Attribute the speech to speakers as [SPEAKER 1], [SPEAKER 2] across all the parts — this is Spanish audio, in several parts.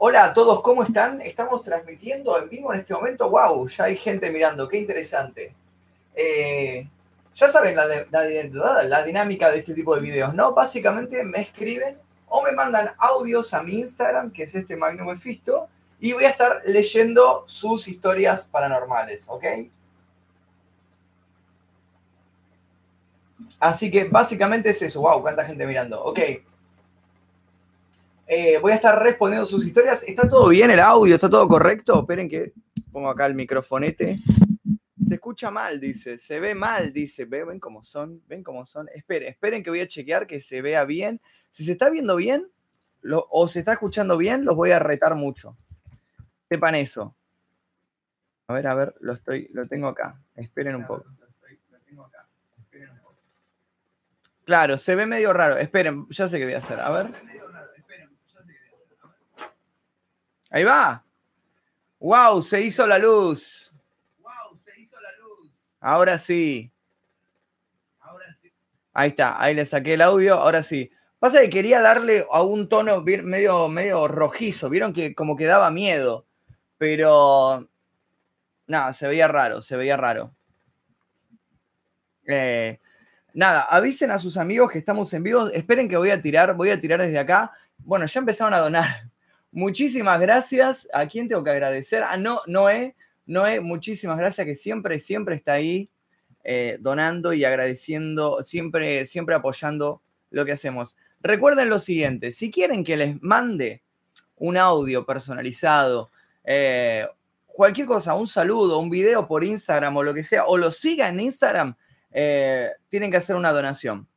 [SPEAKER 1] Hola a todos, ¿cómo están? Estamos transmitiendo en vivo en este momento. ¡Wow! Ya hay gente mirando, qué interesante. Eh, ya saben la, la, dinámica de este tipo de videos, ¿no? Básicamente me escriben o me mandan audios a mi Instagram, que es este Magnum Mephisto, y voy a estar leyendo sus historias paranormales, ¿ok? Así que básicamente es eso. ¡Wow! ¿Cuánta gente mirando? Ok. Eh, voy a estar respondiendo sus historias. ¿Está todo bien el audio? ¿Está todo correcto? Esperen que pongo acá el microfonete. Se escucha mal, dice. Se ve mal, dice. ¿Ven cómo son? ¿Ven cómo son? Esperen, esperen que voy a chequear que se vea bien. Si se está viendo bien o se está escuchando bien, los voy a retar mucho. Sepan eso. A ver, a ver, lo, estoy, lo tengo acá. Esperen un poco. Claro, se ve medio raro. Esperen, ya sé qué voy a hacer. A ver. Ahí va. ¡Wow! Se hizo la luz. ¡Wow! Se hizo la luz. Ahora sí. Ahora sí. Ahí está, ahí le saqué el audio, ahora sí. Pasa que quería darle a un tono medio, medio rojizo. Vieron que como que daba miedo. Pero. Nada, se veía raro, se veía raro. Eh, nada, avisen a sus amigos que estamos en vivo. Esperen que voy a tirar, voy a tirar desde acá. Bueno, ya empezaron a donar. Muchísimas gracias. ¿A quién tengo que agradecer? A no, Noé. Noé, muchísimas gracias que siempre, siempre está ahí eh, donando y agradeciendo, siempre, siempre apoyando lo que hacemos. Recuerden lo siguiente, si quieren que les mande un audio personalizado, eh, cualquier cosa, un saludo, un video por Instagram o lo que sea, o lo siga en Instagram, eh, tienen que hacer una donación.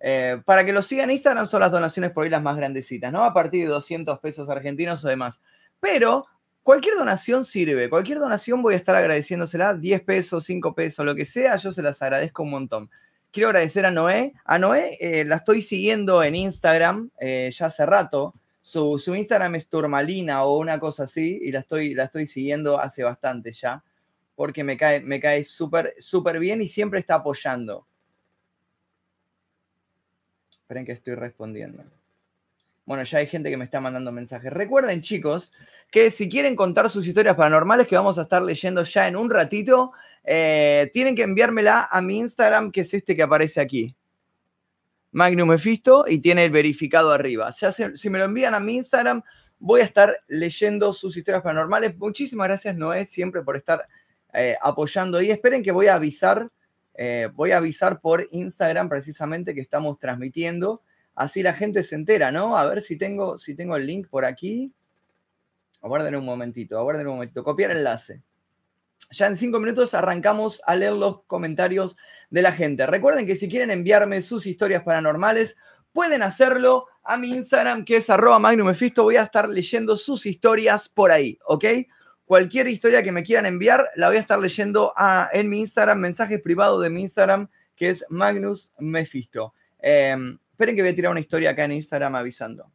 [SPEAKER 1] Eh, para que lo sigan Instagram son las donaciones por ahí las más grandecitas, ¿no? A partir de 200 pesos argentinos o demás. Pero cualquier donación sirve, cualquier donación voy a estar agradeciéndosela, 10 pesos, 5 pesos, lo que sea, yo se las agradezco un montón. Quiero agradecer a Noé. A Noé eh, la estoy siguiendo en Instagram eh, ya hace rato. Su, Instagram es Turmalina o una cosa así y la estoy, la estoy siguiendo hace bastante ya porque me cae, me cae súper, súper bien y siempre está apoyando. Esperen que estoy respondiendo. Bueno, ya hay gente que me está mandando mensajes. Recuerden, chicos, que si quieren contar sus historias paranormales, que vamos a estar leyendo ya en un ratito, eh, tienen que enviármela a mi Instagram, que es este que aparece aquí. Magnum Mephisto, y tiene el verificado arriba. si me lo envían a mi Instagram, voy a estar leyendo sus historias paranormales. Muchísimas gracias, Noé, siempre por estar eh, apoyando. Y esperen que voy a avisar eh, voy a avisar por Instagram precisamente que estamos transmitiendo. Así la gente se entera, ¿no? A ver si tengo, si tengo el link por aquí. Aguarden un momentito, aguarden un momentito. Copiar enlace. Ya en cinco minutos arrancamos a leer los comentarios de la gente. Recuerden que si quieren enviarme sus historias paranormales, pueden hacerlo a mi Instagram, que es arroba magnumefisto. Voy a estar leyendo sus historias por ahí, ¿ok? Cualquier historia que me quieran enviar, la voy a estar leyendo en mi Instagram, mensaje privado de mi Instagram, que es Magnus Mephisto. Em, esperen que voy a tirar una historia acá en Instagram avisando.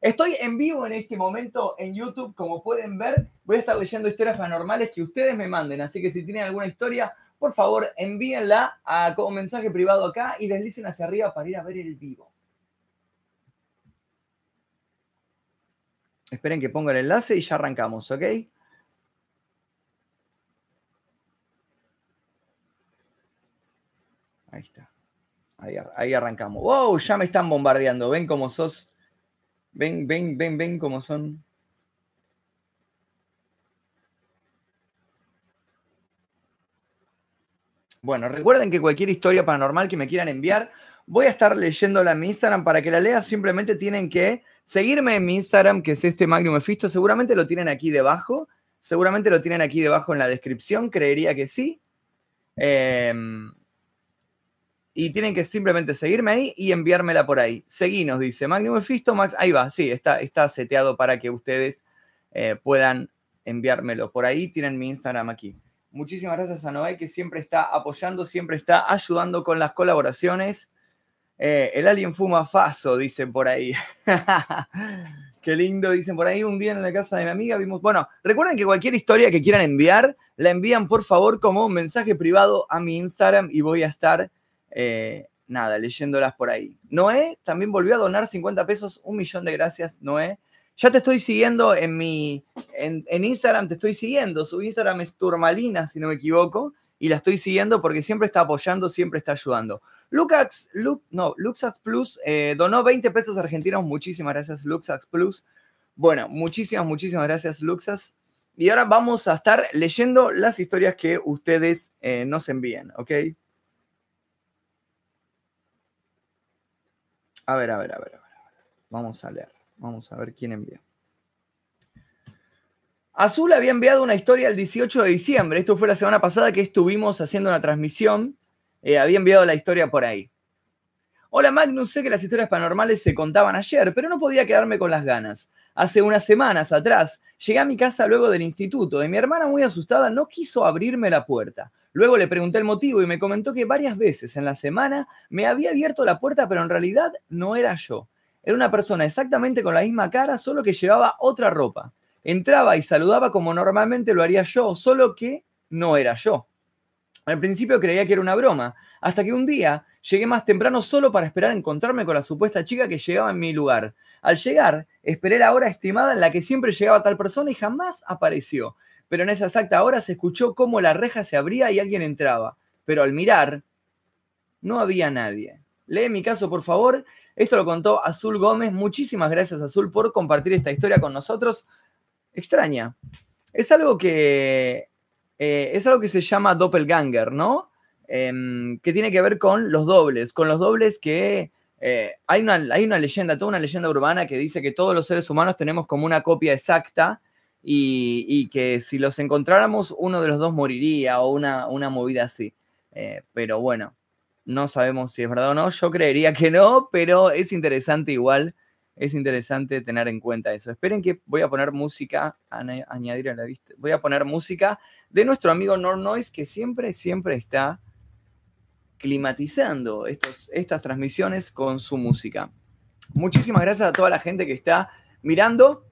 [SPEAKER 1] Estoy en vivo en este momento en YouTube, como pueden ver, voy a estar leyendo historias paranormales que ustedes me manden, así que si tienen alguna historia, por favor envíenla a, como mensaje privado acá y deslicen hacia arriba para ir a ver el vivo. Esperen que ponga el enlace y ya arrancamos, ¿ok? Ahí está. Ahí, arrancamos. ¡Wow! Ya me están bombardeando. Ven cómo sos. Ven, ven, ven, ven cómo son. Bueno, recuerden que cualquier historia paranormal que me quieran enviar, voy a estar leyéndola en mi Instagram. Para que la lea, simplemente tienen que seguirme en mi Instagram, que es este Magnum Mephisto. Seguramente lo tienen aquí debajo. Seguramente lo tienen aquí debajo en la descripción. Creería que sí. Em, y tienen que simplemente seguirme ahí y enviármela por ahí. Seguinos, dice Magnum Mephisto. Max, ahí va, sí, está, está seteado para que ustedes eh, puedan enviármelo. Por ahí tienen mi Instagram aquí. Muchísimas gracias a Noé, que siempre está apoyando, siempre está ayudando con las colaboraciones. Eh, el alien fuma faso, dicen por ahí. Qué lindo, dicen por ahí. Un día en la casa de mi amiga vimos. Bueno, recuerden que cualquier historia que quieran enviar, la envían por favor como un mensaje privado a mi Instagram y voy a estar, eh, nada, leyéndolas por ahí. Noé también volvió a donar 50 pesos. Un millón de gracias, Noé. Ya te estoy siguiendo en mi, en, Instagram te estoy siguiendo. Su Instagram es Turmalina, si no me equivoco, y la estoy siguiendo porque siempre está apoyando, siempre está ayudando. Luxax, no, Luxax Plus eh, donó 20 pesos argentinos. Muchísimas gracias, Luxax Plus. Bueno, muchísimas, muchísimas gracias, Luxas. Y ahora vamos a estar leyendo las historias que ustedes eh, nos envían, ¿ok? A ver, a ver, a ver, a ver. Vamos a leer. Vamos a ver quién envía. Azul había enviado una historia el 18 de diciembre. Esto fue la semana pasada que estuvimos haciendo una transmisión. Eh, había enviado la historia por ahí. Hola Magnus, sé que las historias paranormales se contaban ayer, pero no podía quedarme con las ganas. Hace unas semanas atrás llegué a mi casa luego del instituto y mi hermana muy asustada no quiso abrirme la puerta. Luego le pregunté el motivo y me comentó que varias veces en la semana me había abierto la puerta, pero en realidad no era yo. Era una persona exactamente con la misma cara, solo que llevaba otra ropa. Entraba y saludaba como normalmente lo haría yo, solo que no era yo. Al principio creía que era una broma, hasta que un día llegué más temprano solo para esperar encontrarme con la supuesta chica que llegaba en mi lugar. Al llegar, esperé la hora estimada en la que siempre llegaba tal persona y jamás apareció. Pero en esa exacta hora se escuchó cómo la reja se abría y alguien entraba. Pero al mirar, no había nadie. Lee mi caso, por favor. Esto lo contó Azul Gómez. Muchísimas gracias, Azul, por compartir esta historia con nosotros. Extraña. Es algo que. Eh, es algo que se llama doppelganger, ¿no? Em, que tiene que ver con los dobles, con los dobles que eh, hay, una, hay una leyenda, toda una leyenda urbana que dice que todos los seres humanos tenemos como una copia exacta y, que si los encontráramos uno de los dos moriría o una, una movida así. Eh, pero bueno, no sabemos si es verdad o no. Yo creería que no, pero es interesante igual. Es interesante tener en cuenta eso. Esperen que voy a poner música, añadir a la vista. Voy a poner música de nuestro amigo Nor Noise, que siempre, siempre está climatizando estos, estas transmisiones con su música. Muchísimas gracias a toda la gente que está mirando.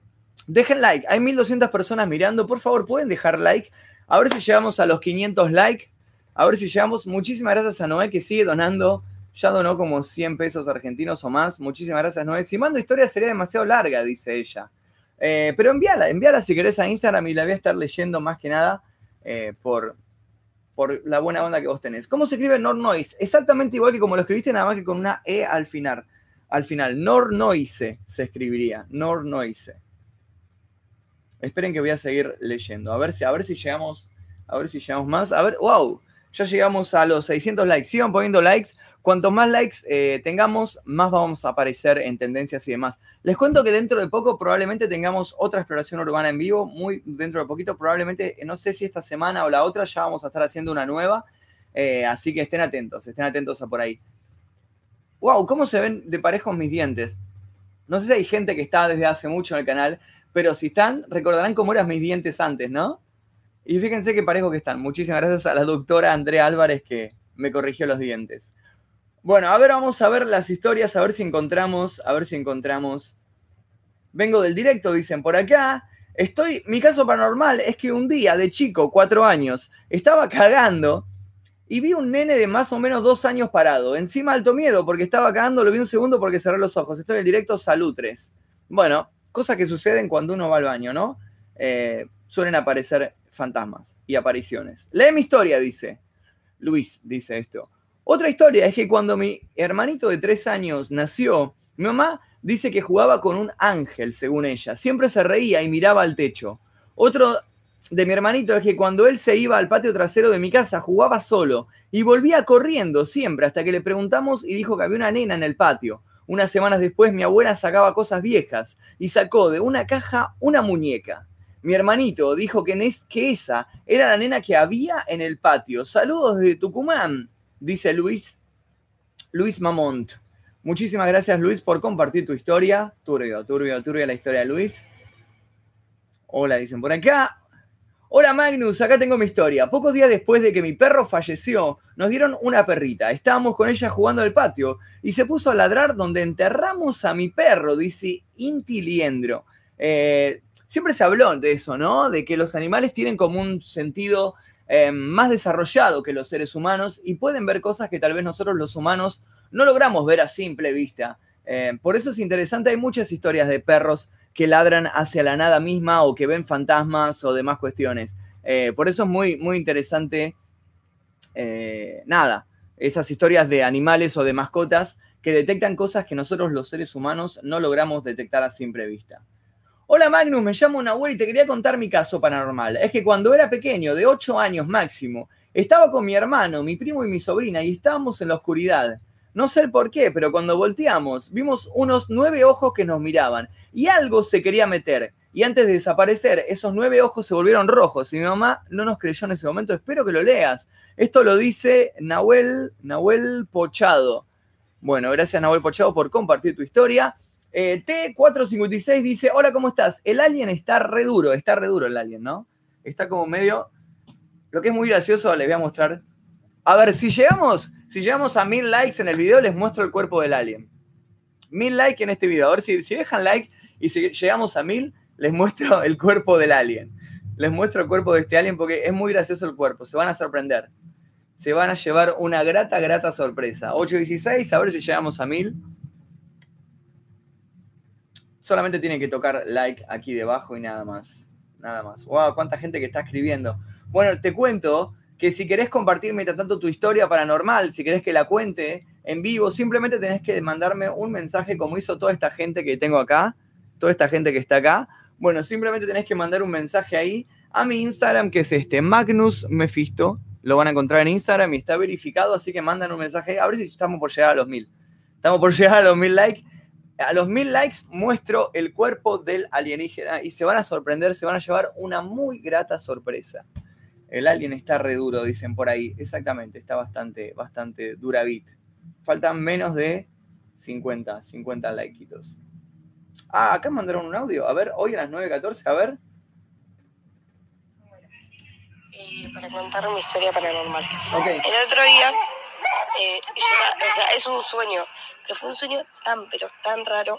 [SPEAKER 1] Dejen like, hay 1200 personas mirando. Por favor, pueden dejar like. A ver si llegamos a los 500 likes. A ver si llegamos. Muchísimas gracias a Noé que sigue donando. Ya donó como 100 pesos argentinos o más. Muchísimas gracias, Noé. Si mando historia sería demasiado larga, dice ella. Eh, pero envíala, envíala si querés a Instagram y la voy a estar leyendo más que nada eh, por, por la buena onda que vos tenés. ¿Cómo se escribe Nor Noise? Exactamente igual que como lo escribiste, nada más que con una E al final. Al final, Nor Noise se escribiría. Nor Noise. Esperen que voy a seguir leyendo. A ver si, a ver si llegamos. A ver si llegamos más. A ver, wow. Ya llegamos a los 600 likes. Sigan poniendo likes. Cuanto más likes eh, tengamos, más vamos a aparecer en tendencias y demás. Les cuento que dentro de poco probablemente tengamos otra exploración urbana en vivo, muy dentro de poquito, probablemente, no sé si esta semana o la otra, ya vamos a estar haciendo una nueva. Eh, así que estén atentos, estén atentos a por ahí. ¡Wow! ¿Cómo se ven de parejos mis dientes? No sé si hay gente que está desde hace mucho en el canal, pero si están, recordarán cómo eran mis dientes antes, ¿no? Y fíjense qué parejo que están. Muchísimas gracias a la doctora Andrea Álvarez que me corrigió los dientes. Bueno, a ver, vamos a ver las historias, a ver si encontramos, a ver si encontramos. Vengo del directo, dicen por acá. Estoy, mi caso paranormal es que un día de chico, cuatro años, estaba cagando y vi un nene de más o menos dos años parado. Encima alto miedo porque estaba cagando, lo vi un segundo porque cerré los ojos. Estoy en el directo Salutres. Bueno, cosas que suceden cuando uno va al baño, ¿no? Eh, suelen aparecer fantasmas y apariciones. Lee mi historia, dice. Luis dice esto. Otra historia es que cuando mi hermanito de tres años nació, mi mamá dice que jugaba con un ángel, según ella. Siempre se reía y miraba al techo. Otro de mi hermanito es que cuando él se iba al patio trasero de mi casa, jugaba solo y volvía corriendo siempre hasta que le preguntamos y dijo que había una nena en el patio. Unas semanas después mi abuela sacaba cosas viejas y sacó de una caja una muñeca. Mi hermanito dijo que, que esa era la nena que había en el patio. Saludos de Tucumán dice Luis, Luis Mamont. Muchísimas gracias, Luis, por compartir tu historia. Turbio, turbio, turbio la historia de Luis. Hola, dicen por acá. Hola Magnus, acá tengo mi historia. Pocos días después de que mi perro falleció, nos dieron una perrita. Estábamos con ella jugando al patio y se puso a ladrar donde enterramos a mi perro, dice Inti Liendro. Eh, siempre se habló de eso, ¿no? De que los animales tienen como un sentido eh, más desarrollado que los seres humanos y pueden ver cosas que tal vez nosotros los humanos no logramos ver a simple vista. Eh, por eso es interesante, hay muchas historias de perros que ladran hacia la nada misma o que ven fantasmas o demás cuestiones. Eh, por eso es muy, muy interesante, nada, esas historias de animales o de mascotas que detectan cosas que nosotros los seres humanos no logramos detectar a simple vista. Hola Magnus, me llamo Nahuel y te quería contar mi caso paranormal. Es que cuando era pequeño, de 8 años máximo, estaba con mi hermano, mi primo y mi sobrina y estábamos en la oscuridad. No sé el por qué, pero cuando volteamos, vimos unos nueve ojos que nos miraban y algo se quería meter. Y antes de desaparecer, esos nueve ojos se volvieron rojos y mi mamá no nos creyó en ese momento. Espero que lo leas. Esto lo dice Nahuel, Nahuel Pochado. Bueno, gracias Nahuel Pochado por compartir tu historia. Eh, T456 dice, hola, ¿cómo estás? El alien está re duro, está re duro el alien, ¿no? Está como medio... Lo que es muy gracioso, les voy a mostrar. A ver, si llegamos, si llegamos a mil likes en el video, les muestro el cuerpo del alien. Mil likes en este video. A ver si, si dejan like y si llegamos a mil, les muestro el cuerpo del alien. Les muestro el cuerpo de este alien porque es muy gracioso el cuerpo. Se van a sorprender se van a llevar una grata, grata sorpresa. 8.16, a ver si llegamos a 1000. Solamente tienen que tocar like aquí debajo y nada más. Nada más. ¡Wow! ¿Cuánta gente que está escribiendo? Bueno, te cuento que si querés compartir mientras tanto tu historia paranormal, si querés que la cuente en vivo, simplemente tenés que mandarme un mensaje como hizo toda esta gente que tengo acá, toda esta gente que está acá. Bueno, simplemente tenés que mandar un mensaje ahí a mi Instagram, que es este, Magnus Mefisto, lo van a encontrar en Instagram y está verificado, así que mandan un mensaje, a ver si estamos por llegar a los mil. Estamos por llegar a los mil likes. A los mil likes muestro el cuerpo del alienígena y se van a sorprender, se van a llevar una muy grata sorpresa. El alien está re duro, dicen por ahí. Exactamente, está bastante, bastante duravit. Faltan menos de 50, 50 likeitos. Ah, acá mandaron un audio. A ver, hoy a las 9.14, a ver.
[SPEAKER 2] para contar mi historia paranormal. El otro día, eh, o sea, es un sueño, pero fue un sueño tan, pero tan raro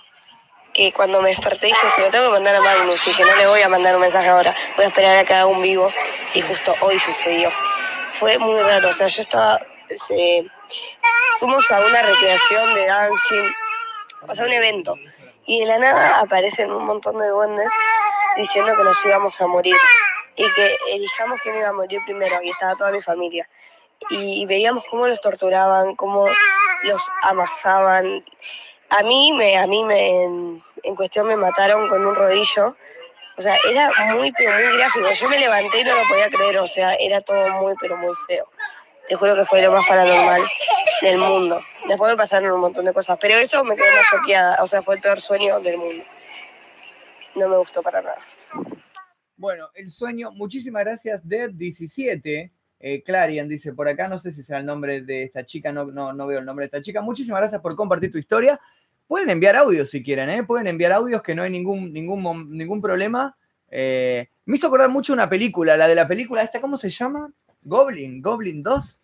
[SPEAKER 2] que cuando me desperté dije, se lo tengo que mandar a Magnus y que no le voy a mandar un mensaje ahora, voy a esperar a que haga un vivo y justo hoy sucedió. Fue muy raro, o sea, yo estaba, fuimos a una recreación de dancing, o sea, un evento, y de la nada aparecen un montón de duendes diciendo que nos íbamos a morir y que elijamos quién iba a morir primero y estaba toda mi familia. Y veíamos cómo los torturaban, cómo los amasaban. A mí, me, a mí me, en, cuestión me mataron con un rodillo. O sea, era muy, pero muy gráfico. Yo me levanté y no lo podía creer. O sea, era todo muy, pero muy feo. Te juro que fue lo más paranormal del mundo. Después me pasaron un montón de cosas. Pero eso me quedé más choqueada. O sea, fue el peor sueño del mundo. No me gustó para nada.
[SPEAKER 1] Bueno, el sueño, muchísimas gracias, Dead17. Eh, Clarion dice por acá, no sé si será el nombre de esta chica, no, no, no veo el nombre de esta chica. Muchísimas gracias por compartir tu historia. Pueden enviar audios si quieren, ¿eh? Pueden enviar audios que no hay ningún, ningún, ningún problema. Eh, me hizo acordar mucho una película, la de la película esta, ¿cómo se llama? Goblin, Goblin 2.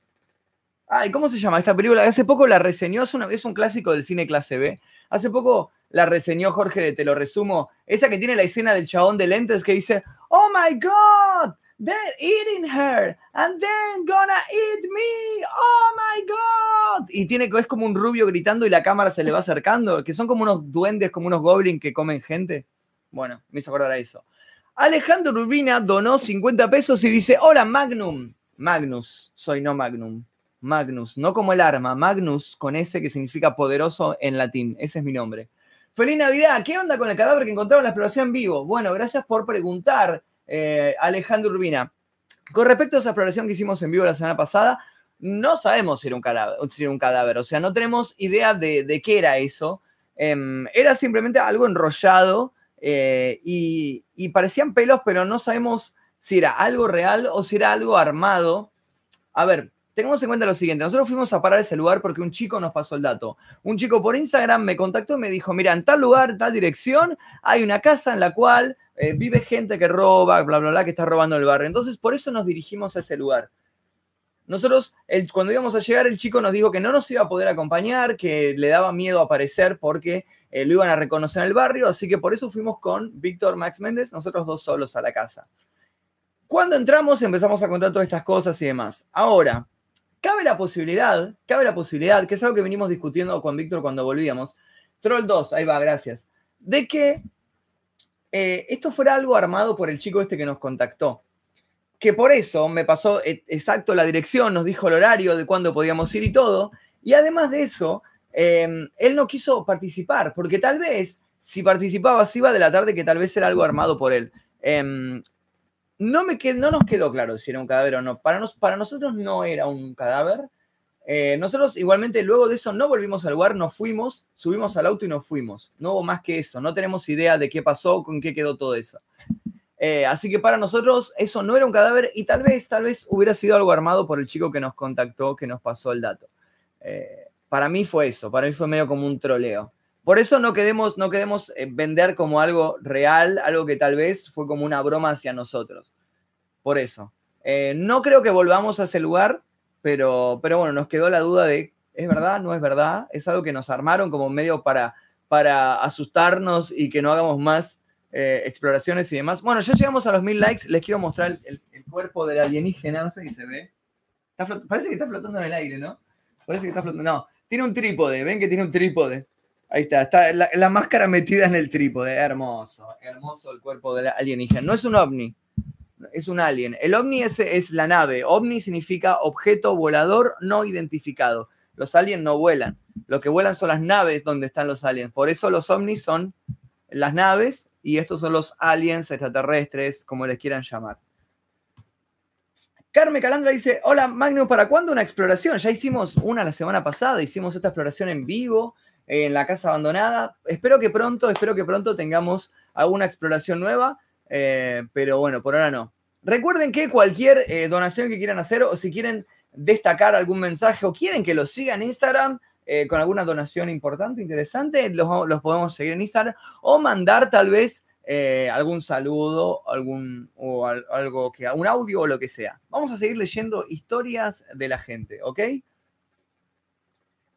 [SPEAKER 1] Ay, ¿cómo se llama esta película? Hace poco la reseñó, es, un clásico del cine clase B. Hace poco la reseñó Jorge de Te lo resumo, esa que tiene la escena del chabón de lentes que dice, oh my god, they're eating her, and then gonna eat me, oh my god. Y tiene, es como un rubio gritando y la cámara se le va acercando, que son como unos duendes, como unos goblins que comen gente. Bueno, me hizo acordar a eso. Alejandro Rubina donó 50 pesos y dice, hola Magnum. Magnus, soy no Magnum. Magnus, no como el arma, Magnus con S que significa poderoso en latín. Ese es mi nombre. Feliz Navidad. ¿Qué onda con el cadáver que encontraron en la exploración vivo? Bueno, gracias por preguntar, eh, Alejandro Urbina. Con respecto a esa exploración que hicimos en vivo la semana pasada, no sabemos si era un cadáver, si era un cadáver o sea, no tenemos idea de, qué era eso. Em, era simplemente algo enrollado eh, y, parecían pelos, pero no sabemos si era algo real o si era algo armado. A ver, Tengamos en cuenta lo siguiente, nosotros fuimos a parar ese lugar porque un chico nos pasó el dato. Un chico por Instagram me contactó y me dijo, mira, en tal lugar, en tal dirección, hay una casa en la cual eh, vive gente que roba, bla, bla, bla, que está robando el barrio. Entonces, por eso nos dirigimos a ese lugar. Nosotros, cuando íbamos a llegar, el chico nos dijo que no nos iba a poder acompañar, que le daba miedo aparecer porque eh, lo iban a reconocer en el barrio, así que por eso fuimos con Víctor Max Méndez, nosotros dos solos a la casa. Cuando entramos empezamos a contar todas estas cosas y demás. Ahora, Cabe la posibilidad, cabe la posibilidad, que es algo que venimos discutiendo con Víctor cuando volvíamos, Troll 2, ahí va, gracias, de que eh, esto fuera algo armado por el chico este que nos contactó. Que por eso me pasó e, exacto la dirección, nos dijo el horario de cuándo podíamos ir y todo. Y además de eso, em, él no quiso participar, porque tal vez si participaba, si iba de la tarde, que tal vez era algo armado por él. Em, no, me no nos quedó claro si era un cadáver o no. Para, nos, para nosotros no era un cadáver. Eh, nosotros igualmente luego de eso no volvimos al lugar, nos fuimos, subimos al auto y nos fuimos. No hubo más que eso. No tenemos idea de qué pasó, con qué quedó todo eso. Eh, así que para nosotros eso no era un cadáver y tal vez, tal vez hubiera sido algo armado por el chico que nos contactó, que nos pasó el dato. Eh, para mí fue eso, para mí fue medio como un troleo. Por eso no queremos, no queremos vender como algo real, algo que tal vez fue como una broma hacia nosotros. Por eso. No creo que volvamos a ese lugar, pero, pero bueno, nos quedó la duda de, ¿es verdad? ¿No es verdad? Es algo que nos armaron como medio para, para asustarnos y que no hagamos más eh, exploraciones y demás. Bueno, ya llegamos a los mil likes, les quiero mostrar el, cuerpo del alienígena, no sé si se ve. parece que está flotando en el aire, ¿no? Parece que está flotando. No, tiene un trípode, ven que tiene un trípode. Ahí está, está la, máscara metida en el trípode. Hermoso, hermoso el cuerpo del alienígena. No es un ovni, es un alien. El ovni es, es la nave. Ovni significa objeto volador no identificado. Los aliens no vuelan. Lo que vuelan son las naves donde están los aliens. Por eso los ovnis son las naves y estos son los aliens extraterrestres, como les quieran llamar. Carmen Calandra dice, hola Magnus, ¿para cuándo una exploración? Ya hicimos una la semana pasada, hicimos esta exploración en vivo en la casa abandonada. Espero que pronto, espero que pronto tengamos alguna exploración nueva, eh, pero bueno, por ahora no. Recuerden que cualquier eh, donación que quieran hacer o si quieren destacar algún mensaje o quieren que los sigan en Instagram eh, con alguna donación importante, interesante, los, podemos seguir en Instagram o mandar tal vez algún saludo, algún o algo que un audio o lo que sea. Vamos a seguir leyendo historias de la gente, ¿ok?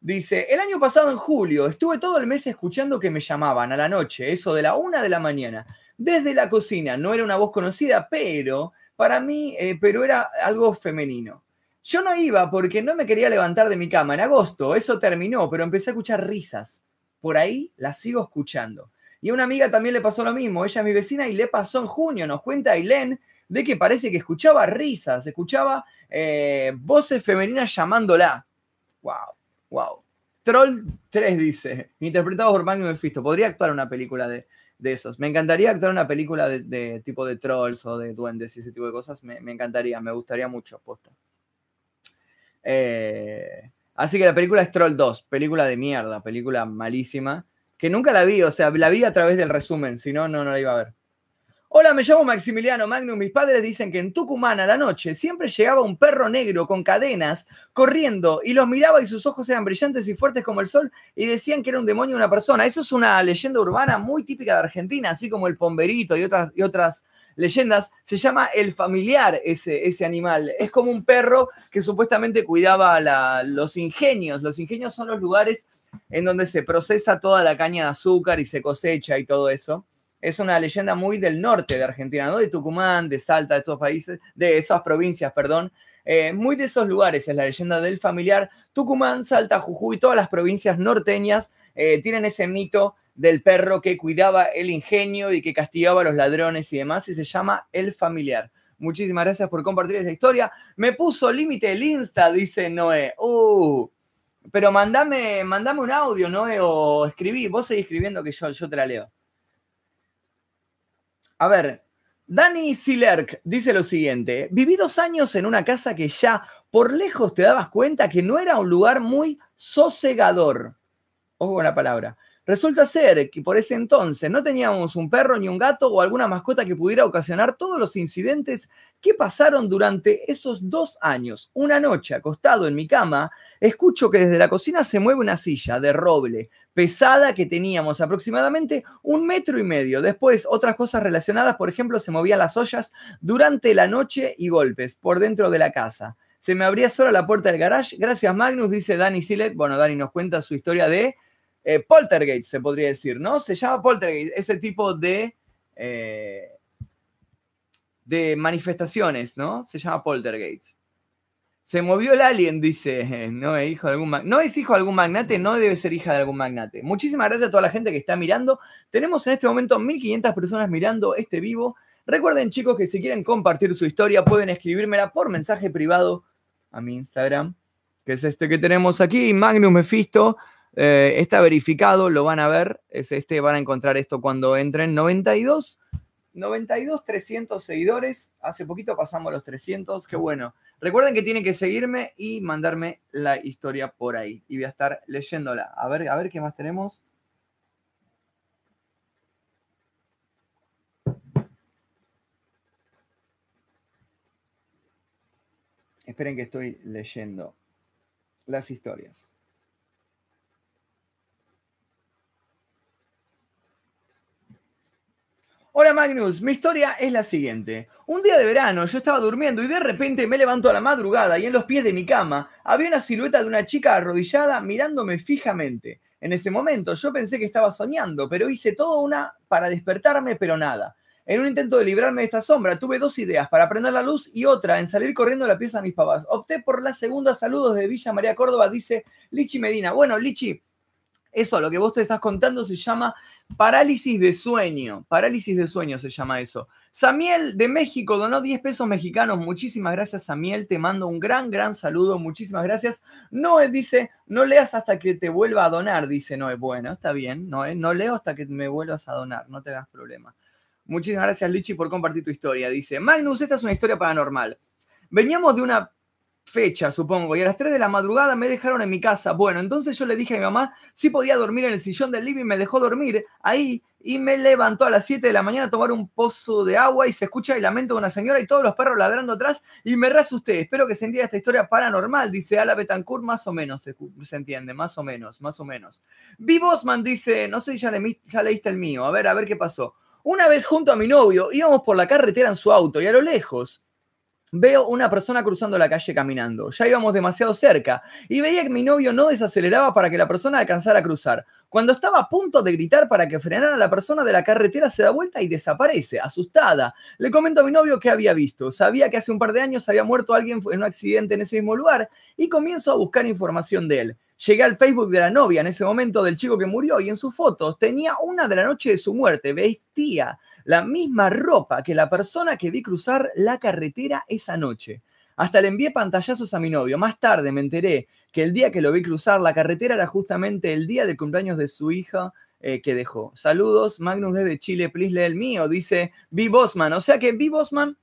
[SPEAKER 1] Dice, el año pasado en julio estuve todo el mes escuchando que me llamaban a la noche, eso de la una de la mañana, desde la cocina. No era una voz conocida, pero para mí, eh, pero era algo femenino. Yo no iba porque no me quería levantar de mi cama. En agosto eso terminó, pero empecé a escuchar risas. Por ahí las sigo escuchando. Y a una amiga también le pasó lo mismo. Ella es mi vecina y le pasó en junio. Nos cuenta Ailén de que parece que escuchaba risas, escuchaba eh, voces femeninas llamándola. ¡Wow! Wow. Troll 3 dice, interpretado por Magnum Mephisto. Podría actuar una película de, esos. Me encantaría actuar una película de, tipo de trolls o de duendes y ese tipo de cosas. Me, encantaría, me gustaría mucho, posta. Eh, así que la película es Troll 2, película de mierda, película malísima, que nunca la vi, o sea, la vi a través del resumen, si no, no, no la iba a ver. Hola, me llamo Maximiliano Magnum. Mis padres dicen que en Tucumán a la noche siempre llegaba un perro negro con cadenas corriendo y los miraba y sus ojos eran brillantes y fuertes como el sol y decían que era un demonio una persona. Eso es una leyenda urbana muy típica de Argentina, así como el pomberito y otras, y otras leyendas. Se llama el familiar ese, ese animal. Es como un perro que supuestamente cuidaba los ingenios. Los ingenios son los lugares en donde se procesa toda la caña de azúcar y se cosecha y todo eso es una leyenda muy del norte de Argentina, ¿no? De Tucumán, de Salta, de estos países, de esas provincias, perdón. Eh, muy de esos lugares es la leyenda del familiar. Tucumán, Salta, Jujuy, todas las provincias norteñas eh, tienen ese mito del perro que cuidaba el ingenio y que castigaba a los ladrones y demás, y se llama el familiar. Muchísimas gracias por compartir esta historia. Me puso límite el Insta, dice Noé. Uh, pero mandame, mandame un audio, Noé, o escribí. Vos seguís escribiendo que yo, yo te la leo. A ver, Dani Silerk dice lo siguiente: Viví dos años en una casa que ya por lejos te dabas cuenta que no era un lugar muy sosegador. Ojo con la palabra. Resulta ser que por ese entonces no teníamos un perro ni un gato o alguna mascota que pudiera ocasionar todos los incidentes que pasaron durante esos dos años. Una noche, acostado en mi cama, escucho que desde la cocina se mueve una silla de roble pesada que teníamos aproximadamente un metro y medio. Después, otras cosas relacionadas, por ejemplo, se movían las ollas durante la noche y golpes por dentro de la casa. Se me abría sola la puerta del garage. Gracias, Magnus, dice Dani Silet. Bueno, Dani nos cuenta su historia de eh, poltergeist, se podría decir, ¿no? Se llama poltergeist, ese tipo de, eh, de manifestaciones, ¿no? Se llama poltergeist. Se movió el alien, dice. No es hijo de algún magnate. No es hijo de algún magnate, no debe ser hija de algún magnate. Muchísimas gracias a toda la gente que está mirando. Tenemos en este momento 1500 personas mirando este vivo. Recuerden, chicos, que si quieren compartir su historia, pueden escribírmela por mensaje privado a mi Instagram, que es este que tenemos aquí, Magnus Mephisto. Eh, está verificado, lo van a ver. Es este, van a encontrar esto cuando entren. 92, 92, 300 seguidores. Hace poquito pasamos los 300, qué bueno. Recuerden que tienen que seguirme y mandarme la historia por ahí. Y voy a estar leyéndola. A ver, a ver qué más tenemos. Esperen que estoy leyendo las historias. Hola Magnus, mi historia es la siguiente. Un día de verano yo estaba durmiendo y de repente me levanto a la madrugada y en los pies de mi cama había una silueta de una chica arrodillada mirándome fijamente. En ese momento yo pensé que estaba soñando, pero hice todo una para despertarme, pero nada. En un intento de librarme de esta sombra, tuve dos ideas, para prender la luz y otra en salir corriendo a la pieza de mis papás. Opté por la segunda. Saludos de Villa María Córdoba, dice Lichi Medina. Bueno, Lichi, eso, lo que vos te estás contando se llama parálisis de sueño. Parálisis de sueño se llama eso. Samiel de México donó 10 pesos mexicanos. Muchísimas gracias, Samiel. Te mando un gran, gran saludo. Muchísimas gracias. Noé dice, no leas hasta que te vuelva a donar. Dice Noé, bueno, está bien, Noé. No leo hasta que me vuelvas a donar. No te hagas problema. Muchísimas gracias, Lichi, por compartir tu historia. Dice, Magnus, esta es una historia paranormal. Veníamos de una fecha, supongo, y a las 3 de la madrugada me dejaron en mi casa. Bueno, entonces yo le dije a mi mamá si podía dormir en el sillón del living, me dejó dormir ahí y me levantó a las 7 de la mañana a tomar un pozo de agua y se escucha el lamento de una señora y todos los perros ladrando atrás y me reasusté. Espero que se entienda esta historia paranormal, dice Ala Betancourt, más o menos, se, entiende, más o menos, más o menos. Vi Bosman dice, no sé si ya, le, ya leíste el mío, a ver, a ver qué pasó. Una vez junto a mi novio íbamos por la carretera en su auto y a lo lejos veo una persona cruzando la calle caminando. Ya íbamos demasiado cerca y veía que mi novio no desaceleraba para que la persona alcanzara a cruzar. Cuando estaba a punto de gritar para que frenara, la persona de la carretera se da vuelta y desaparece, asustada. Le comento a mi novio que había visto. Sabía que hace un par de años había muerto alguien en un accidente en ese mismo lugar y comienzo a buscar información de él. Llegué al Facebook de la novia en ese momento del chico que murió y en sus fotos tenía una de la noche de su muerte. Vestía la misma ropa que la persona que vi cruzar la carretera esa noche. Hasta le envié pantallazos a mi novio. Más tarde me enteré que el día que lo vi cruzar la carretera era justamente el día del cumpleaños de su hija eh, que dejó. Saludos, Magnus desde Chile, please lee el mío, dice B. Bosman. O sea que B. Bosman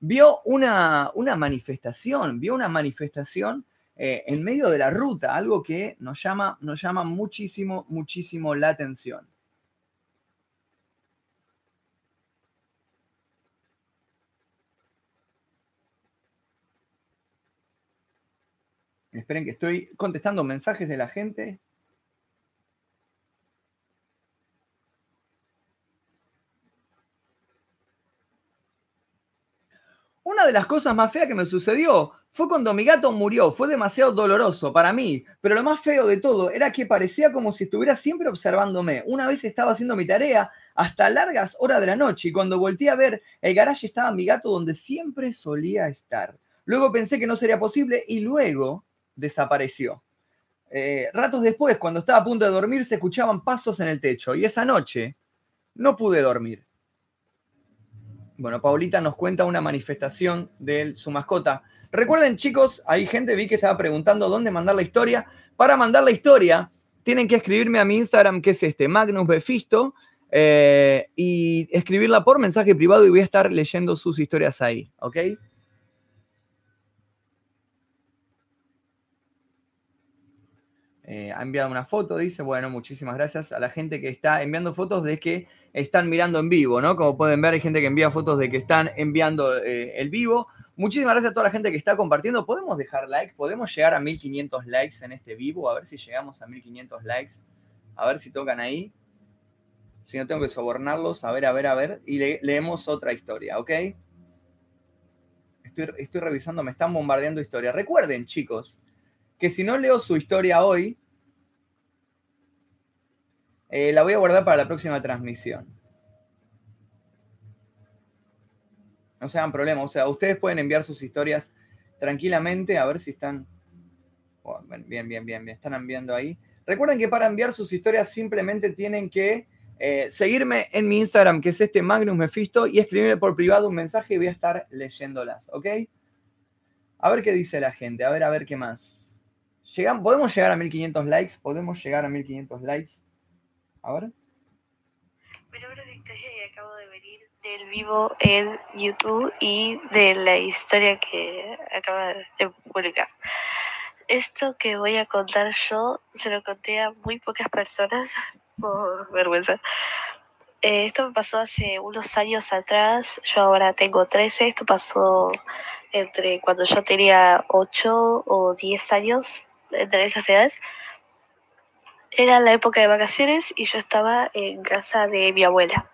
[SPEAKER 1] vio una, una manifestación, vio una manifestación eh, en medio de la ruta, algo que nos llama, nos llama muchísimo, muchísimo la atención. Esperen que estoy contestando mensajes de la gente. Una de las cosas más feas que me sucedió fue cuando mi gato murió. Fue demasiado doloroso para mí. Pero lo más feo de todo era que parecía como si estuviera siempre observándome. Una vez estaba haciendo mi tarea hasta largas horas de la noche y cuando volteé a ver, el garaje estaba mi gato donde siempre solía estar. Luego pensé que no sería posible y luego desapareció. Eh, ratos después, cuando estaba a punto de dormir, se escuchaban pasos en el techo y esa noche no pude dormir. Bueno, Paulita nos cuenta una manifestación de su mascota. Recuerden, chicos, hay gente, vi que estaba preguntando dónde mandar la historia. Para mandar la historia, tienen que escribirme a mi Instagram, que es este, Magnus Befisto, eh, y escribirla por mensaje privado y voy a estar leyendo sus historias ahí, ¿ok? Eh, ha enviado una foto, dice, bueno, muchísimas gracias a la gente que está enviando fotos de que están mirando en vivo, ¿no? Como pueden ver, hay gente que envía fotos de que están enviando eh, el vivo. Muchísimas gracias a toda la gente que está compartiendo. ¿Podemos dejar like? ¿Podemos llegar a 1500 likes en este vivo? A ver si llegamos a 1500 likes. A ver si tocan ahí. Si no tengo que sobornarlos. A ver, a ver, a ver. Y leemos otra historia, ¿ok? Estoy, estoy revisando, me están bombardeando historia. Recuerden, chicos, que si no leo su historia hoy, eh, la voy a guardar para la próxima transmisión. No se hagan problema, o sea, ustedes pueden enviar sus historias tranquilamente, a ver si están... bien, bien, bien, bien, están enviando ahí. Recuerden que para enviar sus historias simplemente tienen que eh, seguirme en mi Instagram, que es este Magnus Mephisto, y escribirme por privado un mensaje y voy a estar leyéndolas, ¿ok? A ver qué dice la gente, a ver, a ver qué más. Llegan, ¿Podemos llegar a 1500 likes? ¿Podemos llegar a 1500 likes? A ver.
[SPEAKER 3] Es Victoria y acabo de venir del vivo en YouTube y de la historia que acaba de publicar. Esto que voy a contar yo se lo conté a muy pocas personas por vergüenza. Eh, esto me pasó hace unos años atrás, yo ahora tengo 13, esto pasó entre cuando yo tenía 8 o 10 años, entre esas edades. Era la época de vacaciones y yo estaba en casa de mi abuela.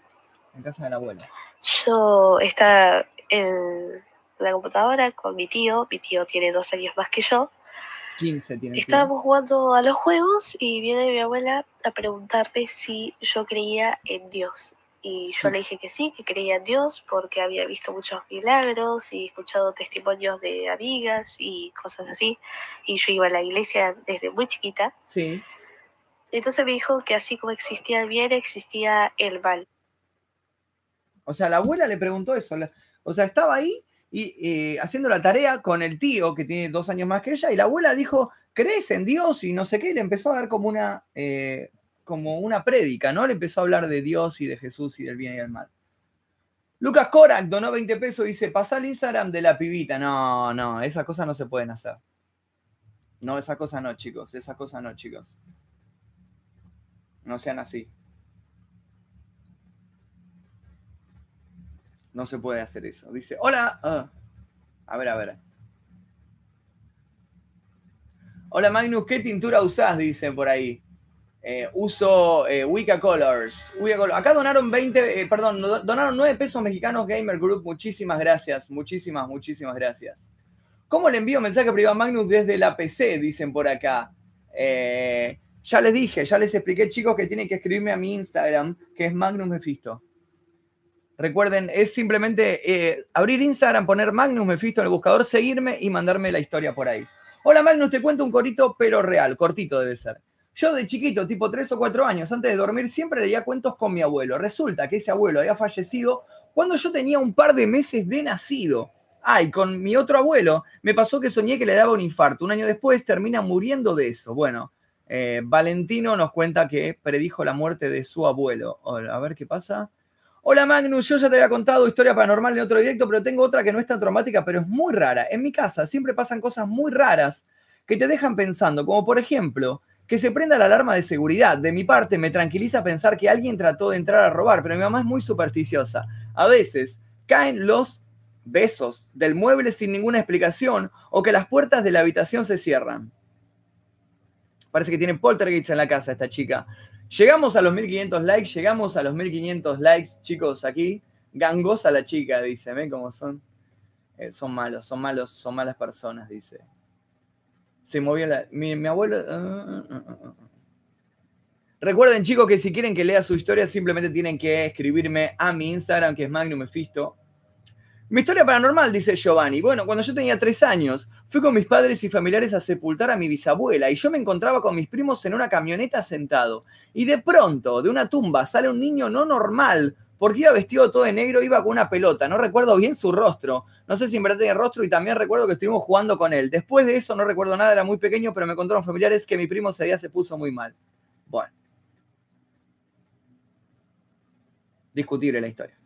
[SPEAKER 1] En casa de la abuela.
[SPEAKER 3] Yo estaba en la computadora con mi tío, mi tío tiene dos años más que yo.
[SPEAKER 1] 15 tiene.
[SPEAKER 3] Estábamos jugando a los juegos y viene mi abuela a preguntarme si yo creía en Dios. Y yo le dije que sí, que creía en Dios porque había visto muchos milagros y escuchado testimonios de amigas y cosas así. Y yo iba a la iglesia desde muy chiquita.
[SPEAKER 1] Sí.
[SPEAKER 3] Entonces me dijo que así como existía el bien, existía el mal.
[SPEAKER 1] O sea, la abuela le preguntó eso. O sea, estaba ahí y eh, haciendo la tarea con el tío que tiene dos años más que ella y la abuela dijo, ¿crees en Dios? Y no sé qué, y le empezó a dar como una, eh, como una prédica, ¿no? Le empezó a hablar de Dios y de Jesús y del bien y del mal. Lucas Korak donó 20 pesos y dice, pasa el Instagram de la pibita. No, no, esas cosas no se pueden hacer. No, esa cosa no, chicos, esa cosa no, chicos. No sean así. No se puede hacer eso. Dice, hola. Ah. A ver, a ver. Hola Magnus, ¿qué tintura usás? Dicen por ahí. Eh, uso eh, Colors. Acá donaron 20, eh, perdón, donaron 9 pesos mexicanos Gamer Group. Muchísimas gracias, muchísimas, muchísimas gracias. ¿Cómo le envío mensaje privado a Magnus desde la PC? Dicen por acá. ya les dije, ya les expliqué, chicos, que tienen que escribirme a mi Instagram, que es Magnus Mephisto. Recuerden, es simplemente eh, abrir Instagram, poner Magnus Mephisto en el buscador, seguirme y mandarme la historia por ahí. Hola Magnus, te cuento un corito, pero real, cortito debe ser. Yo de chiquito, tipo 3 o 4 años, antes de dormir, siempre leía cuentos con mi abuelo. Resulta que ese abuelo había fallecido cuando yo tenía un par de meses de nacido. Ay, con mi otro abuelo me pasó que soñé que le daba un infarto. Un año después termina muriendo de eso. Bueno, eh, Valentino nos cuenta que predijo la muerte de su abuelo. A ver qué pasa. Hola Magnus, yo ya te había contado historia paranormal en otro directo, pero tengo otra que no es tan traumática, pero es muy rara. En mi casa siempre pasan cosas muy raras que te dejan pensando, como por ejemplo, que se prenda la alarma de seguridad. De mi parte, me tranquiliza pensar que alguien trató de entrar a robar, pero mi mamá es muy supersticiosa. A veces caen los besos del mueble sin ninguna explicación o que las puertas de la habitación se cierran. Parece que tiene poltergeist en la casa esta chica. Llegamos a los 1500 likes, llegamos a los 1500 likes, chicos, aquí. Gangosa la chica, dice, ¿ven cómo son? Eh, son malos, son malos, son malas personas, dice. Se movió la... Mi, abuelo... Ah, ah, ah, Recuerden, chicos, que si quieren que lea su historia, simplemente tienen que escribirme a mi Instagram, que es Magnum Mephisto. Mi historia paranormal, dice Giovanni. Bueno, cuando yo tenía tres años, fui con mis padres y familiares a sepultar a mi bisabuela y yo me encontraba con mis primos en una camioneta sentado. Y de pronto, de una tumba, sale un niño no normal, porque iba vestido todo de negro, iba con una pelota. No recuerdo bien su rostro. No sé si en verdad rostro y también recuerdo que estuvimos jugando con él. Después de eso no recuerdo nada, era muy pequeño, pero me contaron familiares que mi primo ese día se puso muy mal. Bueno. Discutible la historia.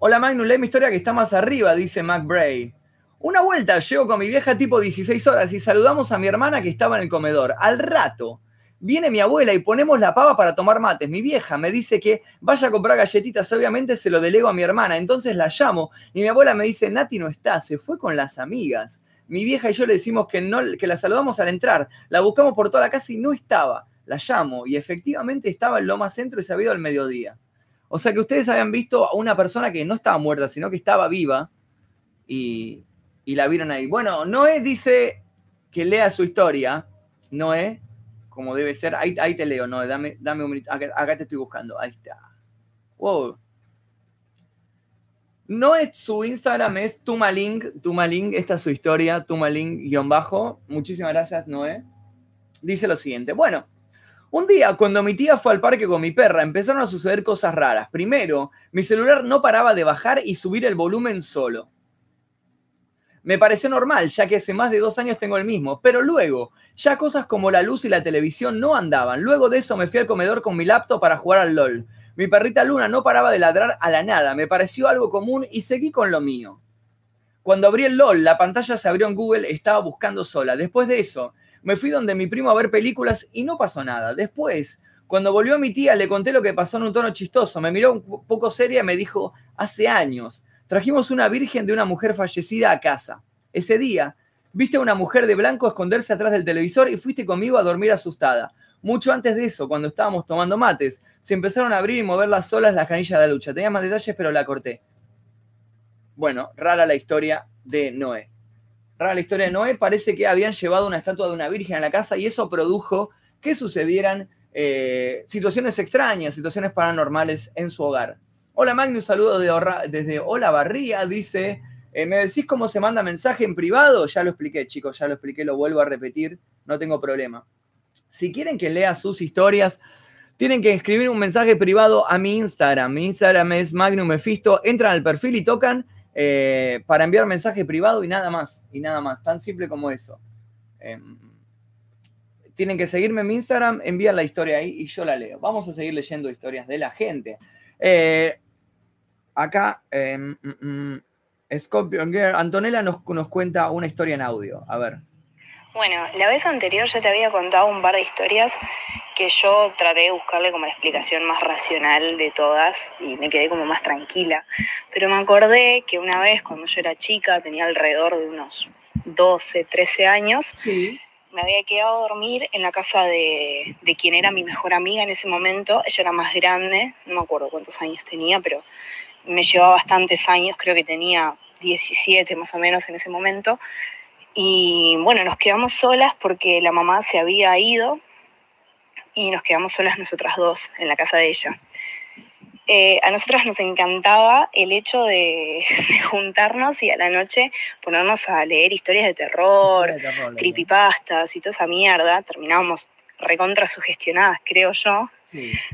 [SPEAKER 1] Hola Magnus, lee mi historia que está más arriba, dice McBray. Una vuelta llego con mi vieja tipo 16 horas y saludamos a mi hermana que estaba en el comedor. Al rato viene mi abuela y ponemos la pava para tomar mates. Mi vieja me dice que vaya a comprar galletitas, obviamente se lo delego a mi hermana. Entonces la llamo y mi abuela me dice, Nati no está, se fue con las amigas. Mi vieja y yo le decimos que, no, que la saludamos al entrar. La buscamos por toda la casa y no estaba. La llamo y efectivamente estaba en Loma Centro y se había ido al mediodía. O sea que ustedes habían visto a una persona que no estaba muerta, sino que estaba viva y, la vieron ahí. Bueno, Noé dice que lea su historia. Noé, como debe ser. Ahí, ahí te leo, Noé. Dame, dame un minuto. Acá, te estoy buscando. Ahí está. Wow. No es su Instagram, es Tumalink, Tumalink, esta es su historia, Tumalink-bajo. Muchísimas gracias, Noé. Dice lo siguiente, bueno, un día cuando mi tía fue al parque con mi perra empezaron a suceder cosas raras. Primero, mi celular no paraba de bajar y subir el volumen solo. Me pareció normal, ya que hace más de dos años tengo el mismo, pero luego, ya cosas como la luz y la televisión no andaban. Luego de eso me fui al comedor con mi laptop para jugar al LOL. Mi perrita Luna no paraba de ladrar a la nada, me pareció algo común y seguí con lo mío. Cuando abrí el LOL, la pantalla se abrió en Google, estaba buscando sola. Después de eso, me fui donde mi primo a ver películas y no pasó nada. Después, cuando volvió mi tía, le conté lo que pasó en un tono chistoso. Me miró un poco seria y me dijo, hace años, trajimos una virgen de una mujer fallecida a casa. Ese día, viste a una mujer de blanco esconderse atrás del televisor y fuiste conmigo a dormir asustada. Mucho antes de eso, cuando estábamos tomando mates, se empezaron a abrir y mover las solas las canillas de la lucha. Tenía más detalles, pero la corté. Bueno, rara la historia de Noé. Rara la historia de Noé. Parece que habían llevado una estatua de una virgen a la casa y eso produjo que sucedieran eh, situaciones extrañas, situaciones paranormales en su hogar. Hola Magnus, saludo desde Hola Barría, dice, eh, ¿me decís cómo se manda mensaje en privado? Ya lo expliqué, chicos, ya lo expliqué, lo vuelvo a repetir, no tengo problema. Si quieren que lea sus historias, tienen que escribir un mensaje privado a mi Instagram. Mi Instagram es Magnum Mephisto. Entran al perfil y tocan eh, para enviar mensaje privado y nada más. Y nada más. Tan simple como eso. Em, tienen que seguirme en mi Instagram, envían la historia ahí y yo la leo. Vamos a seguir leyendo historias de la gente. Eh, acá, eh, Scorpion Girl, Antonella nos, nos cuenta una historia en audio. A ver.
[SPEAKER 4] Bueno, la vez anterior yo te había contado un par de historias que yo traté de buscarle como la explicación más racional de todas y me quedé como más tranquila. Pero me acordé que una vez cuando yo era chica, tenía alrededor de unos 12, 13 años, me había quedado a dormir en la casa de, de quien era mi mejor amiga en ese momento. Ella era más grande, no me acuerdo cuántos años tenía, pero me llevaba bastantes años, creo que tenía 17 más o menos en ese momento. Y bueno, nos quedamos solas porque la mamá se había ido y nos quedamos solas nosotras dos en la casa de ella. Eh, a nosotras nos encantaba el hecho de, juntarnos y a la noche ponernos a leer historias de terror, creepypastas y toda esa mierda. Terminábamos recontra sugestionadas, creo yo.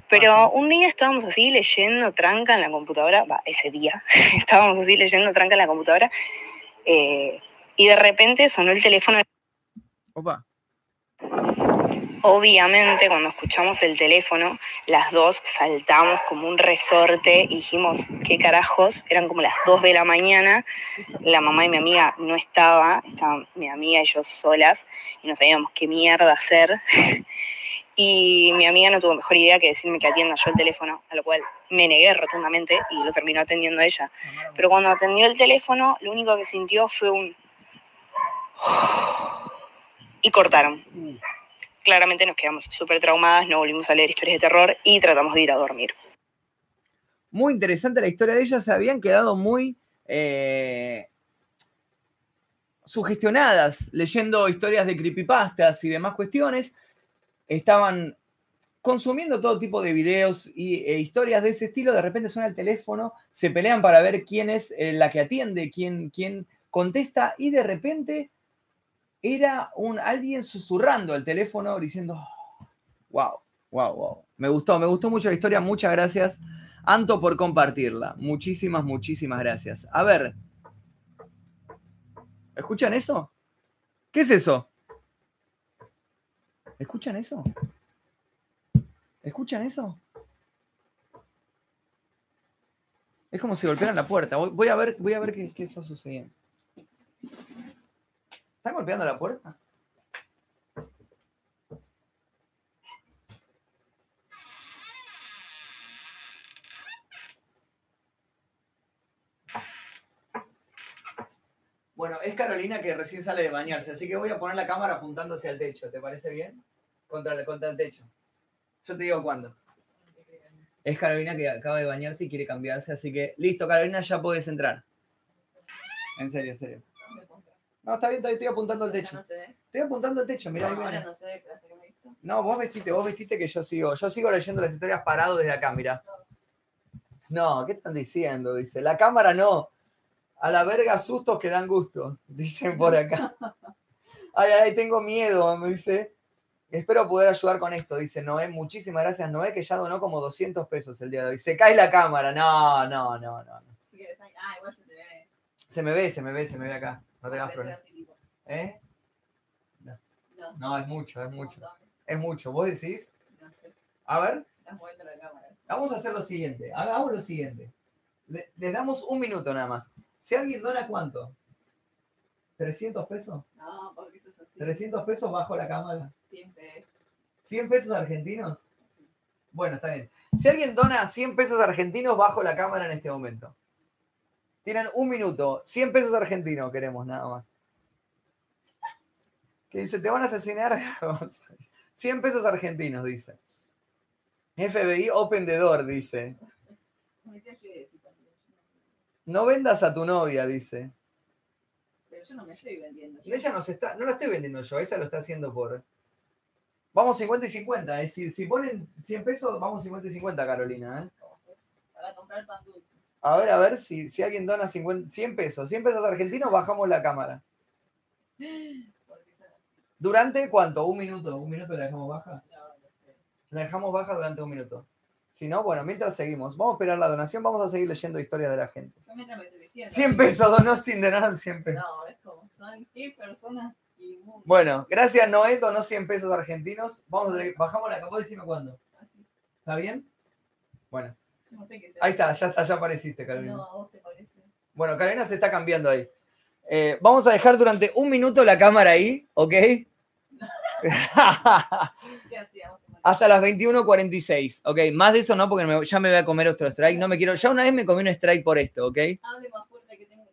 [SPEAKER 4] Pero un día estábamos así leyendo tranca en la computadora, ese día estábamos así leyendo tranca en la computadora. Eh, y de repente sonó el teléfono.
[SPEAKER 1] Opa.
[SPEAKER 4] Obviamente, cuando escuchamos el teléfono, las dos saltamos como un resorte y dijimos, ¿qué carajos? Eran como las 2 de la mañana, la mamá y mi amiga no estaba, estaban mi amiga y yo solas y no sabíamos qué mierda hacer. Y mi amiga no tuvo mejor idea que decirme que atienda yo el teléfono, a lo cual me negué rotundamente y lo terminó atendiendo ella. Pero cuando atendió el teléfono, lo único que sintió fue un y cortaron. Claramente nos quedamos súper traumadas, no volvimos a leer historias de terror y tratamos de ir a dormir.
[SPEAKER 1] Muy interesante la historia de ellas, se habían quedado muy eh, sugestionadas leyendo historias de creepypastas y demás cuestiones. Estaban consumiendo todo tipo de videos y, e historias de ese estilo. De repente suena el teléfono, se pelean para ver quién es eh, la que atiende, quién, quién contesta y de repente era un alguien susurrando al teléfono diciendo, wow, wow, wow. Me gustó, me gustó mucho la historia. Muchas gracias, Anto, por compartirla. Muchísimas, muchísimas gracias. A ver, ¿escuchan eso? ¿Qué es eso? ¿Escuchan eso? ¿Escuchan eso? Es como si golpearan la puerta. Voy a ver, voy a ver qué, qué está sucediendo. ¿Están golpeando la puerta? Bueno, es Carolina que recién sale de bañarse, así que voy a poner la cámara apuntando hacia el techo. ¿Te parece bien? Contra, el, contra el techo. Yo te digo cuándo. Es Carolina que acaba de bañarse y quiere cambiarse, así que listo, Carolina, ya puedes entrar. En serio, en serio. No, está bien, estoy apuntando al techo. Estoy apuntando al techo, mira.
[SPEAKER 5] No, ahora no
[SPEAKER 1] vos vestiste, vos vestiste que yo sigo. Yo sigo leyendo las historias parado desde acá, mira. No, ¿qué están diciendo? Dice, la cámara no. A la verga sustos que dan gusto, dicen por acá. Ay, ay, tengo miedo, me dice. Espero poder ayudar con esto, dice Noé. Muchísimas gracias, Noé, que ya donó como 200 pesos el día de hoy. Se cae la cámara. No, no, no, no.
[SPEAKER 5] ah, igual se te ve.
[SPEAKER 1] Se me ve, se me ve, se me ve acá. No te hagas problema. ¿Eh?
[SPEAKER 5] No,
[SPEAKER 1] No, es mucho, es mucho. Es mucho. ¿Vos decís?
[SPEAKER 5] No sé,
[SPEAKER 1] A ver, vamos a hacer lo siguiente. Hagamos lo siguiente. Le- les damos un minuto nada más. Si alguien dona cuánto? ¿300 pesos?
[SPEAKER 5] No, porque eso es así.
[SPEAKER 1] 300 pesos bajo la cámara.
[SPEAKER 5] Siempre.
[SPEAKER 1] 100 pesos argentinos. Bueno, está bien. Si alguien dona 100 pesos argentinos, bajo la cámara en este momento. Tienen un minuto. 100 pesos argentinos queremos, nada más. Que dice, te van a asesinar. 100 pesos argentinos, dice. FBI Open the Door, dice. No vendas a tu novia, dice.
[SPEAKER 5] Pero yo no me estoy vendiendo. yo-
[SPEAKER 1] Ella nos está, no la estoy vendiendo yo, esa lo está haciendo por. Vamos 50 y 50. eh. Si, si ponen 100 pesos, vamos 50 y 50, Carolina. ¿eh?
[SPEAKER 5] Para comprar pan dulce.
[SPEAKER 1] A ver, a ver, si, si alguien dona 50, 100 pesos. 100 pesos argentinos, bajamos la cámara. ¿Durante cuánto? ¿Un minuto? ¿Un minuto la dejamos baja? La dejamos baja durante un minuto. Si no, bueno, mientras seguimos. Vamos a esperar la donación, vamos a seguir leyendo historias de la gente.
[SPEAKER 5] Yo mientras me estoy vistiendo.
[SPEAKER 1] 100 pesos donó sin donar 100 pesos.
[SPEAKER 5] No, es como, son qué personas.
[SPEAKER 1] Bueno, gracias Noé, donó 100 pesos argentinos. Vamos a bajamos la cámara, decime cuándo. ¿Está bien? Bueno,
[SPEAKER 5] Yo no sé qué
[SPEAKER 1] ahí está, ya está, ya apareciste, Carolina.
[SPEAKER 5] No, a vos te parece.
[SPEAKER 1] Bueno, Carolina se está cambiando ahí. Eh, vamos a dejar durante un minuto la cámara ahí, ¿ok? Hasta las 21.46, ¿ok? Más de eso no, porque me- ya me voy a comer otro strike. No me quiero. Ya una vez me comí un strike por esto, ¿ok?
[SPEAKER 5] Hable más fuerte que tengo.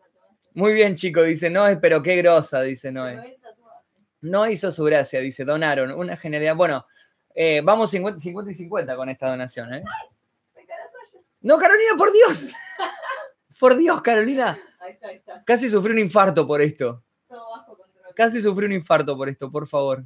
[SPEAKER 1] Muy bien, chico, dice Noé, pero qué grosa, dice Noé. No hizo su gracia, dice, donaron. Una genialidad. Bueno, eh, vamos 50, 50 y 50 con esta donación, ¿eh? No, Carolina, por Dios. Por Dios, Carolina.
[SPEAKER 5] Ahí está, ahí está.
[SPEAKER 1] Casi sufrí un infarto por esto.
[SPEAKER 5] Todo bajo control.
[SPEAKER 1] Casi sufrí un infarto por esto, por favor.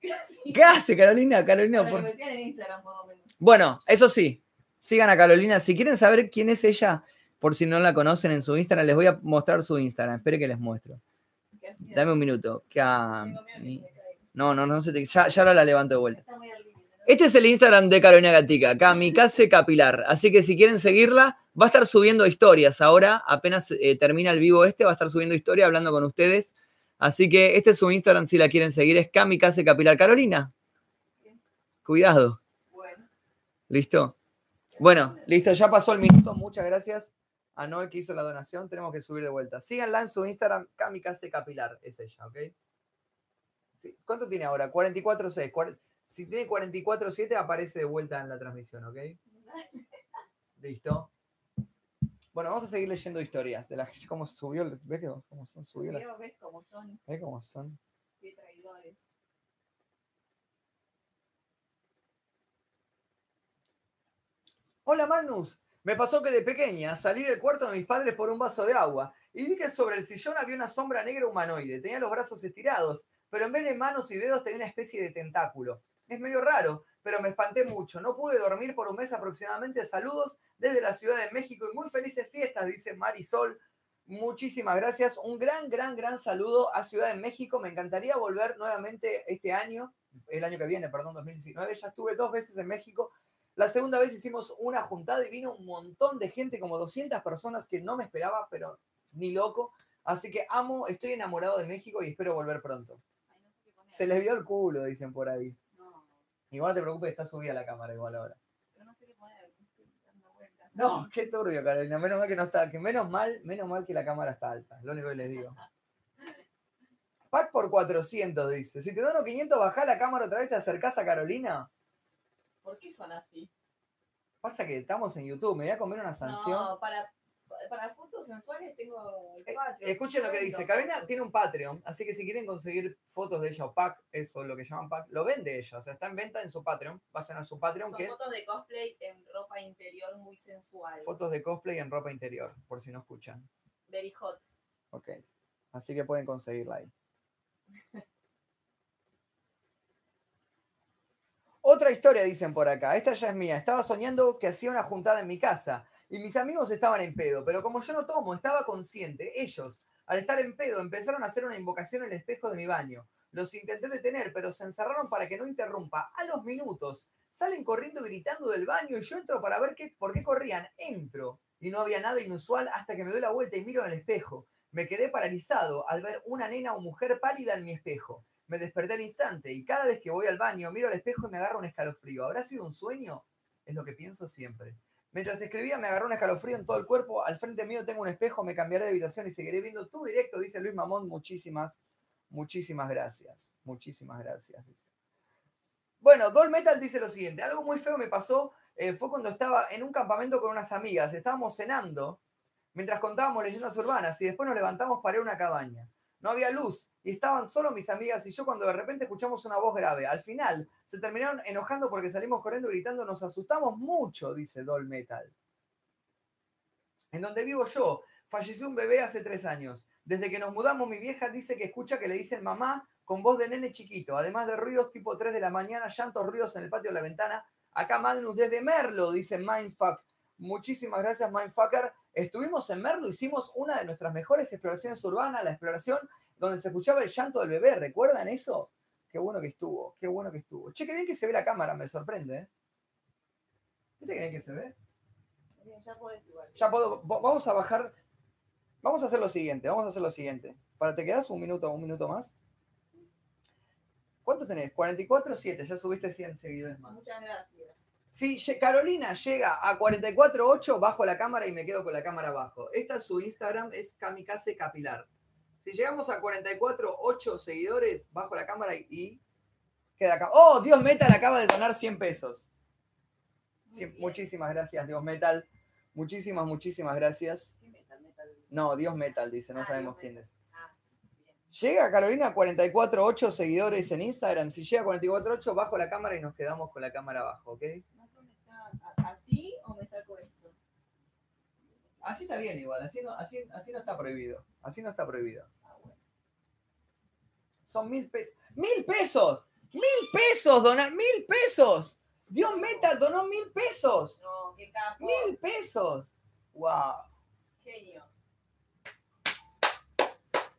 [SPEAKER 5] Casi.
[SPEAKER 1] ¿Qué hace, Carolina? Carolina, por...
[SPEAKER 5] que me sigan en Instagram, por lo menos.
[SPEAKER 1] Bueno, eso sí, sigan a Carolina. Si quieren saber quién es ella, por si no la conocen en su Instagram, les voy a mostrar su Instagram. Espere que les muestro. Dame un minuto.
[SPEAKER 5] Que.
[SPEAKER 1] No, no, no se te... Ya, ya ahora la levanto de vuelta. Este es el Instagram de Carolina Gatica, Kamikaze Capilar. Así que si quieren seguirla, va a estar subiendo historias. Ahora, apenas eh, termina el vivo este, va a estar subiendo historia hablando con ustedes. Así que este es su Instagram si la quieren seguir, es Kamikaze Capilar. Carolina, cuidado.
[SPEAKER 5] Bueno,
[SPEAKER 1] ¿Listo? Bueno, listo, ya pasó el minuto. Muchas gracias a Noé que hizo la donación. Tenemos que subir de vuelta. Síganla en su Instagram, Kamikaze Capilar, es ella, ¿ok? Sí. ¿Cuánto tiene ahora? 44.6. Cuar- Si tiene 44.7, aparece de vuelta en la transmisión, ¿ok? Listo. Bueno, vamos a seguir leyendo historias de la cómo subió, ¿ves cómo son? Subió la-
[SPEAKER 5] ves cómo son,
[SPEAKER 1] ¿ves cómo son?
[SPEAKER 5] qué traidores.
[SPEAKER 1] Hola Magnus, me pasó que de pequeña salí del cuarto de mis padres por un vaso de agua y vi que sobre el sillón había una sombra negra humanoide. Tenía los brazos estirados, pero en vez de manos y dedos tenía una especie de tentáculo. Es medio raro, pero me espanté mucho. No pude dormir por un mes aproximadamente. Saludos desde la Ciudad de México y muy felices fiestas, dice Marisol. Muchísimas gracias. Un gran, gran, gran saludo a Ciudad de México. Me encantaría volver nuevamente este año, el año que viene, perdón, 2019. Ya estuve dos veces en México. La segunda vez hicimos una juntada y vino un montón de gente, como 200 personas que no me esperaba, pero ni loco. Así que amo, estoy enamorado de México y espero volver pronto.
[SPEAKER 5] Ay, no sé qué poner.
[SPEAKER 1] Se les vio el culo, dicen por ahí.
[SPEAKER 5] No,
[SPEAKER 1] Igual no te preocupes, está subida la cámara igual ahora.
[SPEAKER 5] pero no sé qué poner.
[SPEAKER 1] No, qué turbio, Carolina. Menos mal que no está, que menos mal, menos mal que la cámara está alta. es Lo único que les digo. Pack por 400, dice. Si te dono 500, bajá la cámara otra vez, te acercás a Carolina.
[SPEAKER 5] ¿Por qué son así?
[SPEAKER 1] Pasa que estamos en YouTube, me voy a comer una sanción.
[SPEAKER 5] No, para, para fotos sensuales tengo el
[SPEAKER 1] Eh,
[SPEAKER 5] Patreon.
[SPEAKER 1] Escuchen lo que dice. Carolina tiene un Patreon, así que si quieren conseguir fotos de ella o pack, eso lo que llaman pack, lo vende ella. O sea, está en venta en su Patreon. Vayan a su Patreon,
[SPEAKER 5] Son
[SPEAKER 1] que es
[SPEAKER 5] fotos de cosplay en ropa interior muy sensual.
[SPEAKER 1] fotos de cosplay en ropa interior, por si no escuchan.
[SPEAKER 5] Very hot.
[SPEAKER 1] Ok. Así que pueden conseguirla ahí. Otra historia dicen por acá. Esta ya es mía. Estaba soñando que hacía una juntada en mi casa y mis amigos estaban en pedo, pero como yo no tomo, estaba consciente. Ellos, al estar en pedo, empezaron a hacer una invocación en el espejo de mi baño. Los intenté detener, pero se encerraron para que no interrumpa. A los minutos, salen corriendo gritando del baño y yo entro para ver qué, por qué corrían. Entro y no había nada inusual hasta que me doy la vuelta y miro en el espejo. Me quedé paralizado al ver una nena o mujer pálida en mi espejo. Me desperté al instante y cada vez que voy al baño miro al espejo y me agarra un escalofrío. ¿Habrá sido un sueño? Es lo que pienso siempre. Mientras escribía me agarró un escalofrío en todo el cuerpo. Al frente mío tengo un espejo, me cambiaré de habitación y seguiré viendo tu directo, dice Luis Mamón. Muchísimas, muchísimas gracias. Muchísimas gracias, dice. Bueno, Dol Metal dice lo siguiente. Algo muy feo me pasó. eh, fue cuando estaba en un campamento con unas amigas. Estábamos cenando mientras contábamos leyendas urbanas y después nos levantamos para ir a una cabaña. No había luz y estaban solo mis amigas y yo cuando de repente escuchamos una voz grave. Al final se terminaron enojando porque salimos corriendo gritando, nos asustamos mucho, dice Doll Metal. En donde vivo yo, falleció un bebé hace tres años. Desde que nos mudamos, mi vieja dice que escucha que le dicen mamá con voz de nene chiquito, además de ruidos tipo 3 de la mañana, llantos, ruidos en el patio de la ventana. Acá Magnus desde Merlo, dice Mindfuck. Muchísimas gracias, Mindfucker. Estuvimos en Merlo, hicimos una de nuestras mejores exploraciones urbanas, la exploración donde se escuchaba el llanto del bebé. ¿Recuerdan eso? Qué bueno que estuvo, qué bueno que estuvo. Che, qué bien que se ve la cámara, me sorprende. ¿eh? ¿Viste qué bien que se ve?
[SPEAKER 5] Bien, ya podés igual.
[SPEAKER 1] Ya puedo, vamos a bajar, vamos a hacer lo siguiente, vamos a hacer lo siguiente. Para, ¿te quedas un minuto, un minuto más? ¿Cuánto tenés? 44 7, ya subiste 100 seguidores más.
[SPEAKER 5] Muchas gracias.
[SPEAKER 1] Si Carolina llega a 44.8, bajo la cámara y me quedo con la cámara abajo. Esta es su Instagram, es Kamikaze Capilar. Si llegamos a 44.8 seguidores, bajo la cámara y, y queda acá. ¡Oh, Dios Metal acaba de donar 100 pesos! Cien- muchísimas gracias, Dios Metal. Muchísimas, muchísimas gracias.
[SPEAKER 5] ¿Qué metal, metal?
[SPEAKER 1] No, Dios Metal, dice, no
[SPEAKER 5] Ah,
[SPEAKER 1] sabemos quién es.
[SPEAKER 5] Ah.
[SPEAKER 1] Llega Carolina a 44.8 seguidores en Instagram. Si llega a 44.8, bajo la cámara y nos quedamos con la cámara abajo, ¿ok?
[SPEAKER 5] Más o menos está a- así o me saco esto.
[SPEAKER 1] Así está bien igual, así no, así, así no está prohibido. Así no está prohibido.
[SPEAKER 5] Ah, bueno.
[SPEAKER 1] Son mil pesos. ¡Mil pesos! ¡Mil pesos! Donar mil pesos. Dios Metal donó mil pesos.
[SPEAKER 5] No, qué capo.
[SPEAKER 1] Mil pesos. ¡Wow!
[SPEAKER 5] Genio.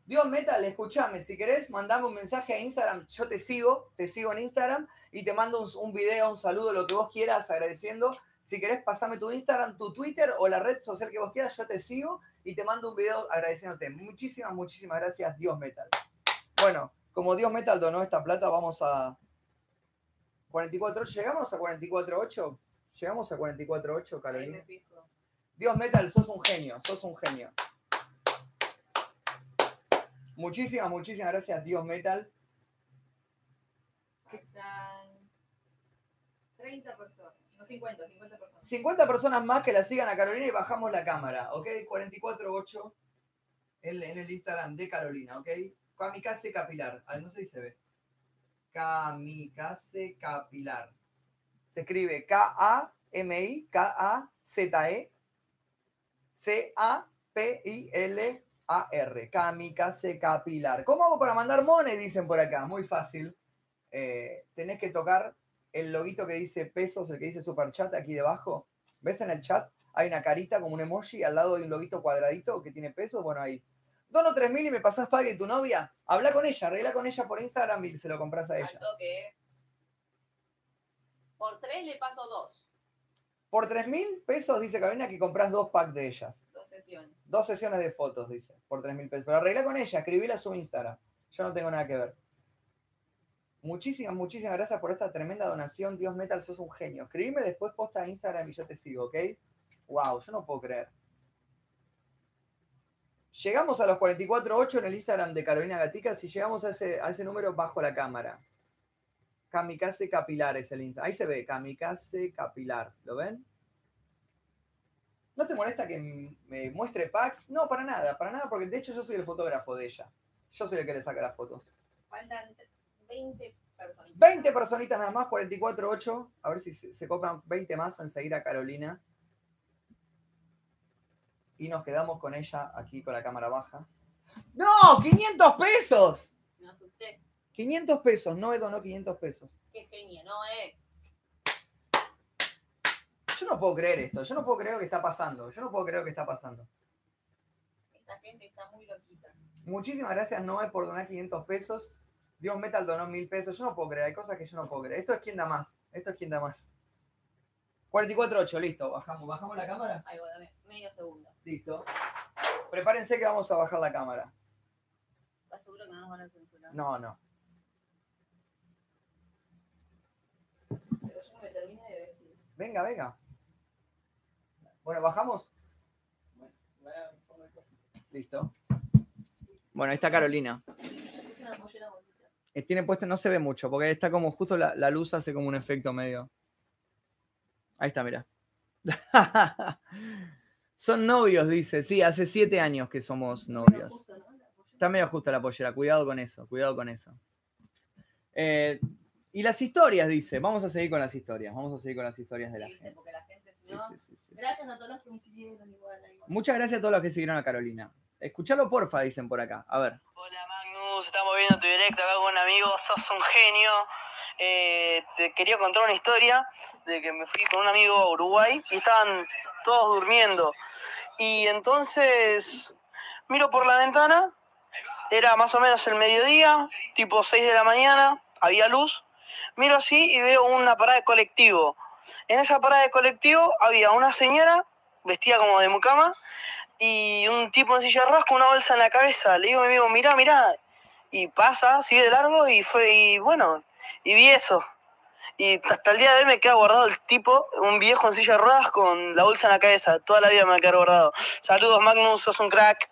[SPEAKER 1] Dios Metal, escúchame, si querés, mandame un mensaje a Instagram, yo te sigo, te sigo en Instagram y te mando un, un video, un saludo, lo que vos quieras, agradeciendo. Si querés, pasame tu Instagram, tu Twitter o la red social que vos quieras, yo te sigo y te mando un video agradeciéndote. Muchísimas, muchísimas gracias, Dios Metal. Bueno, como Dios Metal donó esta plata, vamos a 44, ¿llegamos a 44.8? ¿Llegamos a 44.8,
[SPEAKER 5] Ahí
[SPEAKER 1] Carolina? Dios Metal, sos un genio, sos un genio. Muchísimas, muchísimas gracias, Dios Metal.
[SPEAKER 5] Están 30 personas. No, 50, 50 personas.
[SPEAKER 1] 50 personas más que la sigan a Carolina y bajamos la cámara, ¿ok? 44.8 en, en el Instagram de Carolina, ¿ok? Kamikaze Capilar. Ah, no sé si se ve. Kamikaze Capilar. Se escribe K-A-M-I-K-A-Z-E C-A-P-I-L-A-R. Kamikaze Capilar. ¿Cómo hago para mandar money? Dicen por acá. Muy fácil. Eh, tenés que tocar el loguito que dice pesos, el que dice super chat aquí debajo. ¿Ves en el chat? Hay una carita como un emoji, al lado hay un loguito cuadradito que tiene pesos. Bueno, ahí. Dono 3000 y me pasás pague tu novia. Habla con ella, arregla con ella por Instagram y se lo compras a ella.
[SPEAKER 5] toque, ¿eh? Por 3 le paso 2.
[SPEAKER 1] Por 3000 pesos dice Carolina que compras dos packs de ellas.
[SPEAKER 5] Dos sesiones.
[SPEAKER 1] Dos sesiones de fotos, dice, por 3000 pesos. Pero arregla con ella, escribíla a su Instagram. Yo no tengo nada que ver. Muchísimas, muchísimas gracias por esta tremenda donación. Dios Metal, sos un genio. Escribime después posta a Instagram y yo te sigo, ¿ok? Wow, yo no puedo creer. Llegamos a los 44.8 en el Instagram de Carolina Gatica. Si llegamos a ese, a ese número, bajo la cámara. Kamikaze Capilar es el Instagram. Ahí se ve, Kamikaze Capilar. ¿Lo ven? ¿No te molesta que me muestre packs? No, para nada, para nada, porque de hecho yo soy el fotógrafo de ella. Yo soy el que le saca las fotos.
[SPEAKER 5] Faltan 20 personitas.
[SPEAKER 1] 20 personitas nada más, 44.8. A ver si se, se copan 20 más en seguir a Carolina. Y nos quedamos con ella aquí con la cámara baja. ¡No! ¡500 pesos!
[SPEAKER 5] Me asusté.
[SPEAKER 1] 500 pesos, no donó 500 pesos.
[SPEAKER 5] Qué genio, ¿no, eh?
[SPEAKER 1] Yo no puedo creer esto. Yo no puedo creer lo que está pasando. Yo no puedo creer lo que está pasando.
[SPEAKER 5] Esta gente está muy loquita.
[SPEAKER 1] Muchísimas gracias, Noé, por donar 500 pesos. Dios Metal donó 1000 pesos. Yo no puedo creer. Hay cosas que yo no puedo creer. Esto es quien da más. Esto es quien da más. 44.8, listo. Bajamos. ¿Bajamos la cámara?
[SPEAKER 5] Ahí va, dame medio segundo.
[SPEAKER 1] Listo. Prepárense que vamos a bajar la cámara.
[SPEAKER 5] ¿Estás seguro que no nos van a censurar?
[SPEAKER 1] No, no.
[SPEAKER 5] Pero yo no me termine de vestir.
[SPEAKER 1] Venga, venga. Bueno, bajamos.
[SPEAKER 5] Bueno, voy a poner.
[SPEAKER 1] Listo. Bueno, ahí está Carolina.
[SPEAKER 5] Una
[SPEAKER 1] Tiene puesto, no se ve mucho, porque está como justo la, la luz hace como un efecto medio. Ahí está, mira. Son novios, dice. Sí, hace siete años que somos novios. Está medio justa la pollera, cuidado con eso, cuidado con eso. Eh, y las historias, dice. Vamos a seguir con las historias. Vamos a seguir con las historias de la gente.
[SPEAKER 5] Porque la gente, si
[SPEAKER 1] Sí,
[SPEAKER 5] no...
[SPEAKER 1] sí, sí, sí.
[SPEAKER 5] Gracias a todos los que me siguieron igual.
[SPEAKER 1] Muchas gracias a todos los que siguieron a Carolina. Escuchalo porfa, dicen por acá. A ver.
[SPEAKER 6] Hola Magnus, estamos viendo tu directo acá con un amigo, sos un genio. Eh, te quería contar una historia de que me fui con un amigo a Uruguay y estaban todos durmiendo. Y entonces miro por la ventana, era más o menos el mediodía, tipo 6 de la mañana, había luz. Miro así y veo una parada de colectivo. En esa parada de colectivo había una señora vestida como de mucama y un tipo en silla de ruedas una bolsa en la cabeza. Le digo a mi amigo, mirá, mirá. Y pasa, sigue de largo y fue, y bueno, y vi eso. Y hasta el día de hoy me queda guardado el tipo, un viejo en silla de ruedas con la bolsa en la cabeza. Toda la vida me va a guardado. Saludos, Magnus, sos un crack.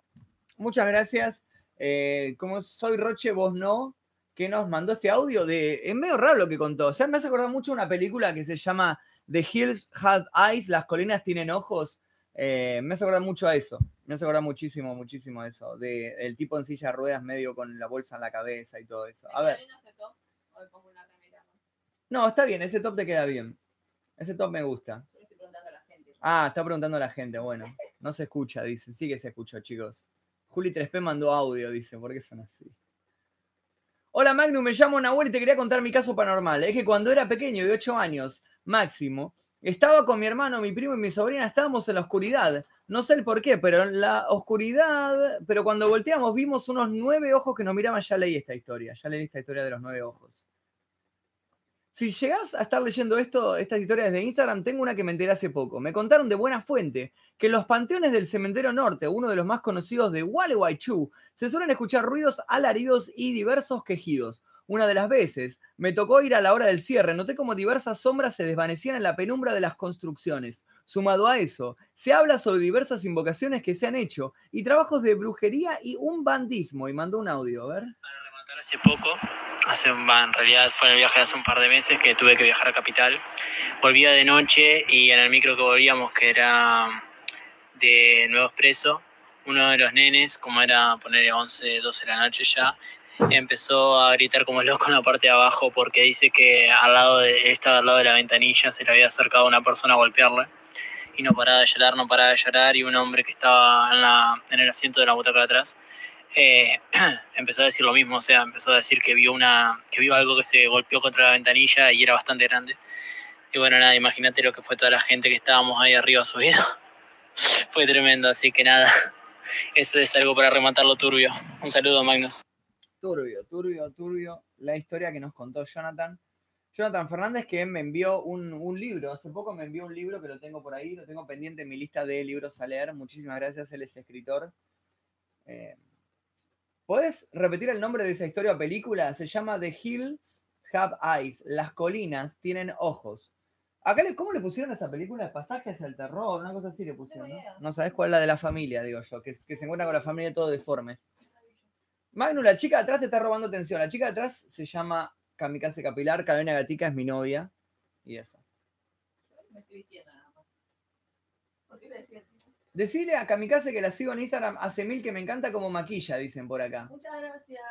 [SPEAKER 1] Muchas gracias. Eh, como soy Roche, vos no, que nos mandó este audio de. Es medio raro lo que contó. O sea, me hace acordar mucho una película que se llama The Hills Have Eyes, Las colinas tienen ojos. Eh, me hace acordar mucho a eso. Me hace acordar muchísimo, muchísimo eso. De el tipo en silla de ruedas, medio con la bolsa en la cabeza y todo eso. A ver. No, está bien, ese top te queda bien. Ese top me gusta.
[SPEAKER 5] Yo le estoy preguntando a la gente.
[SPEAKER 1] Ah, está preguntando a la gente. Bueno, no se escucha, dice. Sí que se escuchó, chicos. Juli 3P mandó audio, dice. ¿Por qué son así? Hola Magnum, me llamo Nahuel y te quería contar mi caso paranormal. Es que cuando era pequeño, de 8 años máximo, estaba con mi hermano, mi primo y mi sobrina, estábamos en la oscuridad. No sé el por qué, pero en la oscuridad, pero cuando volteamos vimos unos nueve ojos que nos miraban. Ya leí esta historia, ya leí esta historia de los nueve ojos. Si llegás a estar leyendo esto, estas historias de Instagram, tengo una que me enteré hace poco. Me contaron de buena fuente que en los panteones del Cementerio Norte, uno de los más conocidos de Gualeguaychú, se suelen escuchar ruidos alaridos y diversos quejidos. Una de las veces me tocó ir a la hora del cierre, noté como diversas sombras se desvanecían en la penumbra de las construcciones. Sumado a eso, se habla sobre diversas invocaciones que se han hecho y trabajos de brujería y un bandismo. Y mandó un audio, a ver.
[SPEAKER 7] Para rematar hace poco, hace un, en realidad fue en el viaje hace un par de meses que tuve que viajar a Capital. Volvía de noche y en el micro que volvíamos, que era de Nuevo Expreso, uno de los nenes, como era poner 11, 12 de la noche ya, empezó a gritar como loco en la parte de abajo porque dice que al lado de, estaba al lado de la ventanilla, se le había acercado una persona a golpearle y no paraba de llorar, no paraba de llorar y un hombre que estaba en, el asiento de la butaca de atrás eh, empezó a decir lo mismo, o sea, empezó a decir que vio una, que vio algo que se golpeó contra la ventanilla y era bastante grande. Y bueno, nada, imagínate lo que fue toda la gente que estábamos ahí arriba subido. fue tremendo, así que nada, eso es algo para rematar lo turbio. Un saludo, Magnus.
[SPEAKER 1] Turbio, turbio, turbio. La historia que nos contó Jonathan. Jonathan Fernández que me envió un, un libro. Hace poco me envió un libro que lo tengo por ahí, lo tengo pendiente en mi lista de libros a leer. Muchísimas gracias, él es escritor. Eh, ¿Podés repetir el nombre de esa historia o película? Se llama The Hills Have Eyes. Las colinas tienen ojos. Acá, le- ¿cómo le pusieron a esa película? Pasajes al terror, una cosa así le pusieron, ¿no? No sabés cuál es la de la familia, digo yo, que, que se encuentra con la familia todo deformes. Magnu, la chica de atrás te está robando atención. La chica de atrás se llama Kamikaze Capilar, Carolina Gatica es mi novia. Y eso.
[SPEAKER 5] Me estoy vistiendo nada más. ¿Por qué?
[SPEAKER 1] Decirle a Kamikaze que la sigo en Instagram hace mil que me encanta como maquilla, dicen por acá.
[SPEAKER 5] Muchas gracias.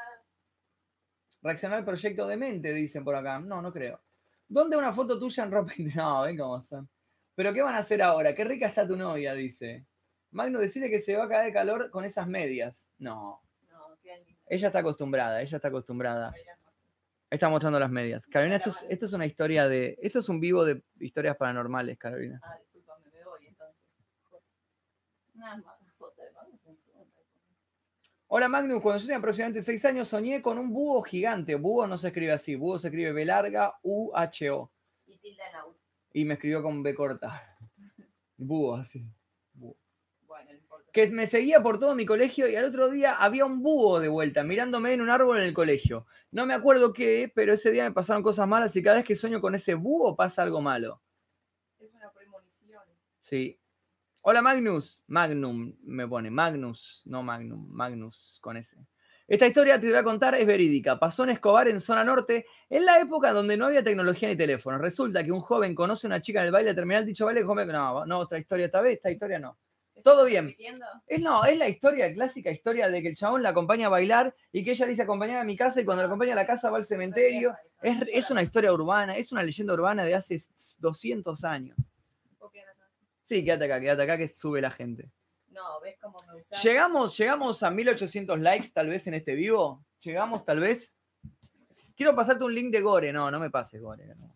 [SPEAKER 1] Reaccionar al proyecto de mente, dicen por acá. No, no creo. ¿Dónde una foto tuya en ropa interior? No, ven cómo son. ¿Pero qué van a hacer ahora? Qué rica está tu novia, dice. Magno, decirle que se va a caer de calor con esas medias. No. Ella está acostumbrada, ella está acostumbrada. Está mostrando las medias. Carolina, esto es, una historia de. Esto es un vivo de historias paranormales, Carolina.
[SPEAKER 5] Ah, discúlpame, me voy entonces. Nada más.
[SPEAKER 1] Hola Magnus, cuando yo tenía aproximadamente 6 años soñé con un búho gigante. Búho no se escribe así, búho se escribe B larga U H O.
[SPEAKER 5] Y tilda en
[SPEAKER 1] Y me escribió con B corta. Búho así. Que me seguía por todo mi colegio y al otro día había un búho de vuelta mirándome en un árbol en el colegio. No me acuerdo qué, pero ese día me pasaron cosas malas y cada vez que sueño con ese búho pasa algo malo.
[SPEAKER 5] Es una premonición.
[SPEAKER 1] Sí. Hola Magnus. Magnum me pone. Magnus, no Magnum. Magnus con ese. Esta historia te voy a contar es verídica. Pasó en Escobar, en zona norte, en la época donde no había tecnología ni teléfono. Resulta que un joven conoce a una chica en el baile, terminal dicho baile, come, no, no, otra historia esta vez, esta historia no. Todo bien. Es no, es la historia, clásica historia de que el chabón la acompaña a bailar y que ella le dice acompañar a mi casa y cuando la acompaña a la casa va al cementerio. Es, es una historia urbana, es una leyenda urbana de hace 200 años. Sí, quédate acá, quédate acá que sube la gente.
[SPEAKER 5] No, ¿ves cómo me usás?
[SPEAKER 1] Llegamos, llegamos a 1800 likes tal vez en este vivo. Llegamos tal vez. Quiero pasarte un link de Gore. No, no me pases Gore. no.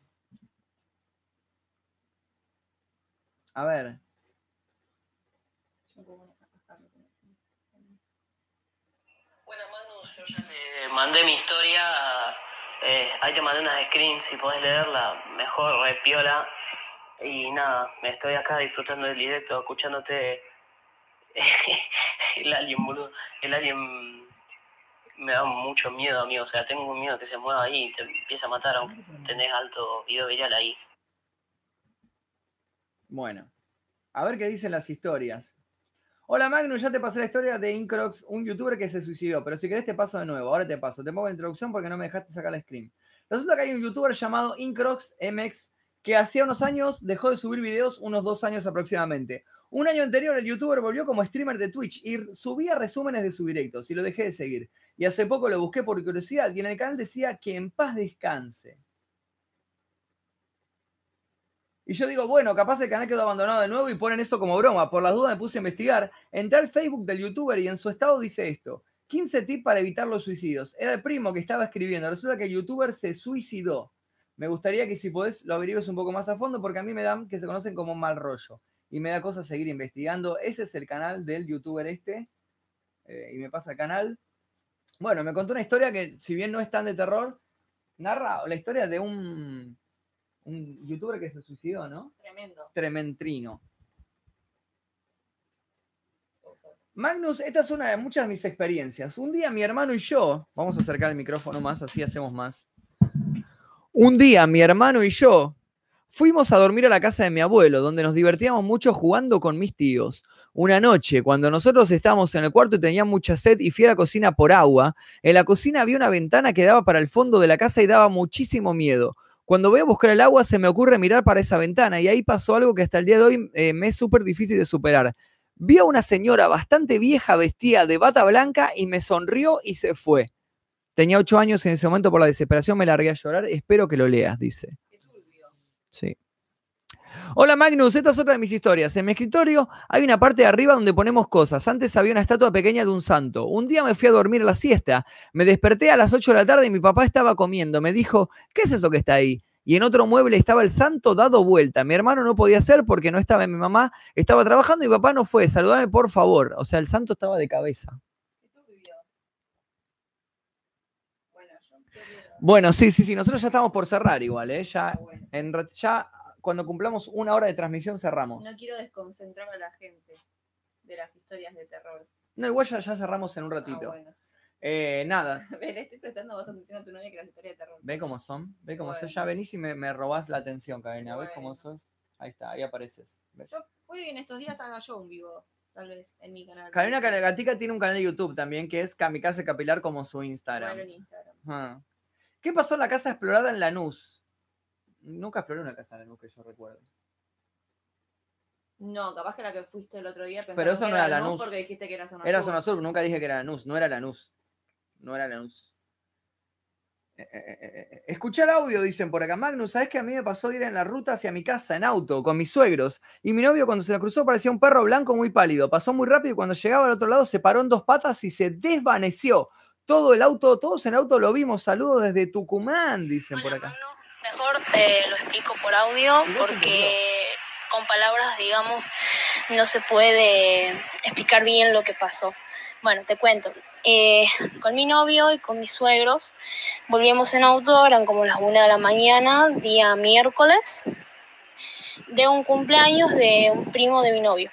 [SPEAKER 1] A ver.
[SPEAKER 5] Yo como una cascada.
[SPEAKER 8] Bueno, Manu, yo ya te mandé mi historia. eh, ahí te mandé unas screens, si podés leerla, mejor, repiola. Y nada, me estoy acá disfrutando del directo, escuchándote. el alien, boludo. El alien me da mucho miedo, amigo. O sea, tengo un miedo que se mueva ahí y te empieza a matar, aunque tenés alto video viral ahí.
[SPEAKER 1] Bueno. A ver qué dicen las historias. Hola Magnus, ya te pasé la historia de Incrox, un youtuber que se suicidó, pero si querés te paso de nuevo, ahora te paso, te pongo la introducción porque no me dejaste sacar la screen. Resulta que hay un youtuber llamado Incrox MX que hacía unos años dejó de subir videos, unos dos años aproximadamente. Un año anterior el youtuber volvió como streamer de Twitch y subía resúmenes de sus directos y lo dejé de seguir. Y hace poco lo busqué por curiosidad y en el canal decía que en paz descanse. Y yo digo, bueno, capaz el canal quedó abandonado de nuevo y ponen esto como broma. Por las dudas me puse a investigar. Entré al Facebook del youtuber y en su estado dice esto. 15 tips para evitar los suicidios. Era el primo que estaba escribiendo. Resulta que el youtuber se suicidó. Me gustaría que si podés lo averigues un poco más a fondo porque a mí me dan que se conocen como mal rollo. Y me da cosa seguir investigando. Ese es el canal del youtuber este. Eh, y me pasa el canal. Bueno, me contó una historia que si bien no es tan de terror, narra la historia de un, un youtuber que se suicidó, ¿no?
[SPEAKER 5] Tremendo.
[SPEAKER 1] Trementrino. Magnus, esta es una de muchas de mis experiencias. Un día mi hermano y yo, vamos a acercar el micrófono más, así hacemos más. Un día mi hermano y yo fuimos a dormir a la casa de mi abuelo, donde nos divertíamos mucho jugando con mis tíos. Una noche, cuando nosotros estábamos en el cuarto y tenían mucha sed y fui a la cocina por agua, en la cocina había una ventana que daba para el fondo de la casa y daba muchísimo miedo. Cuando voy a buscar el agua se me ocurre mirar para esa ventana y ahí pasó algo que hasta el día de hoy eh, me es súper difícil de superar. Vi a una señora bastante vieja vestida de bata blanca y me sonrió y se fue. Tenía ocho años y en ese momento por la desesperación me largué a llorar. Espero que lo leas, dice. Sí. Hola Magnus, esta es otra de mis historias. En mi escritorio hay una parte de arriba donde ponemos cosas. Antes había una estatua pequeña de un santo. Un día me fui a dormir a la siesta. Me desperté a las 8 de la tarde y mi papá estaba comiendo. Me dijo, ¿qué es eso que está ahí? Y en otro mueble estaba el santo dado vuelta. Mi hermano no podía ser porque no estaba mi mamá, estaba trabajando y mi papá no fue. Saludame por favor. O sea, el santo estaba de cabeza.
[SPEAKER 5] Bueno,
[SPEAKER 1] sí, sí, sí. Nosotros ya estamos por cerrar igual, ¿eh? Ya,
[SPEAKER 5] Ah,
[SPEAKER 1] en, ya cuando cumplamos una hora de transmisión cerramos.
[SPEAKER 5] No quiero desconcentrar a la gente de las historias de terror.
[SPEAKER 1] No, igual ya, ya cerramos en un
[SPEAKER 5] Ah,
[SPEAKER 1] ratito.
[SPEAKER 5] bueno.
[SPEAKER 1] Eh, nada,
[SPEAKER 5] Ven, estoy prestando más atención a tu novia que las historias de terror.
[SPEAKER 1] ve cómo son, ve cómo.
[SPEAKER 5] Bueno.
[SPEAKER 1] Ya venís y me, me robás la atención, Karina. ¿Ves cómo
[SPEAKER 5] Bueno.
[SPEAKER 1] sos? Ahí está, ahí apareces. ¿Ves?
[SPEAKER 5] Yo que en estos días haga yo un vivo, tal vez, en mi canal.
[SPEAKER 1] Karina Gatica tiene un canal de YouTube también que es Kamikaze Capilar como su Instagram.
[SPEAKER 5] Bueno, en Instagram.
[SPEAKER 1] Ah. ¿Qué pasó en la casa explorada en Lanús? Nunca exploré una casa en Lanús que yo recuerdo.
[SPEAKER 5] No, capaz que la que fuiste el otro día
[SPEAKER 1] Pero eso
[SPEAKER 5] que
[SPEAKER 1] no era
[SPEAKER 5] Lanús
[SPEAKER 1] Lanús.
[SPEAKER 5] porque dijiste que era zona
[SPEAKER 1] Era
[SPEAKER 5] sur.
[SPEAKER 1] zona sur, nunca dije que era Lanús, no era Lanús. No era Lanús. Eh, eh, eh, eh, Escuchar audio, dicen por acá. Magnus, ¿sabes que a mí me pasó de ir en la ruta hacia mi casa en auto con mis suegros? Y mi novio cuando se la cruzó parecía un perro blanco muy pálido. Pasó muy rápido y cuando llegaba al otro lado se paró en dos patas y se desvaneció. Todo el auto, todos en el auto lo vimos. Saludos desde Tucumán, dicen por acá.
[SPEAKER 9] Mejor te lo explico por audio porque con palabras, digamos, no se puede explicar bien lo que pasó. Bueno, te cuento. Eh, con mi novio y con mis suegros volvíamos en auto, eran como las 1 de la mañana, día miércoles, de un cumpleaños de un primo de mi novio.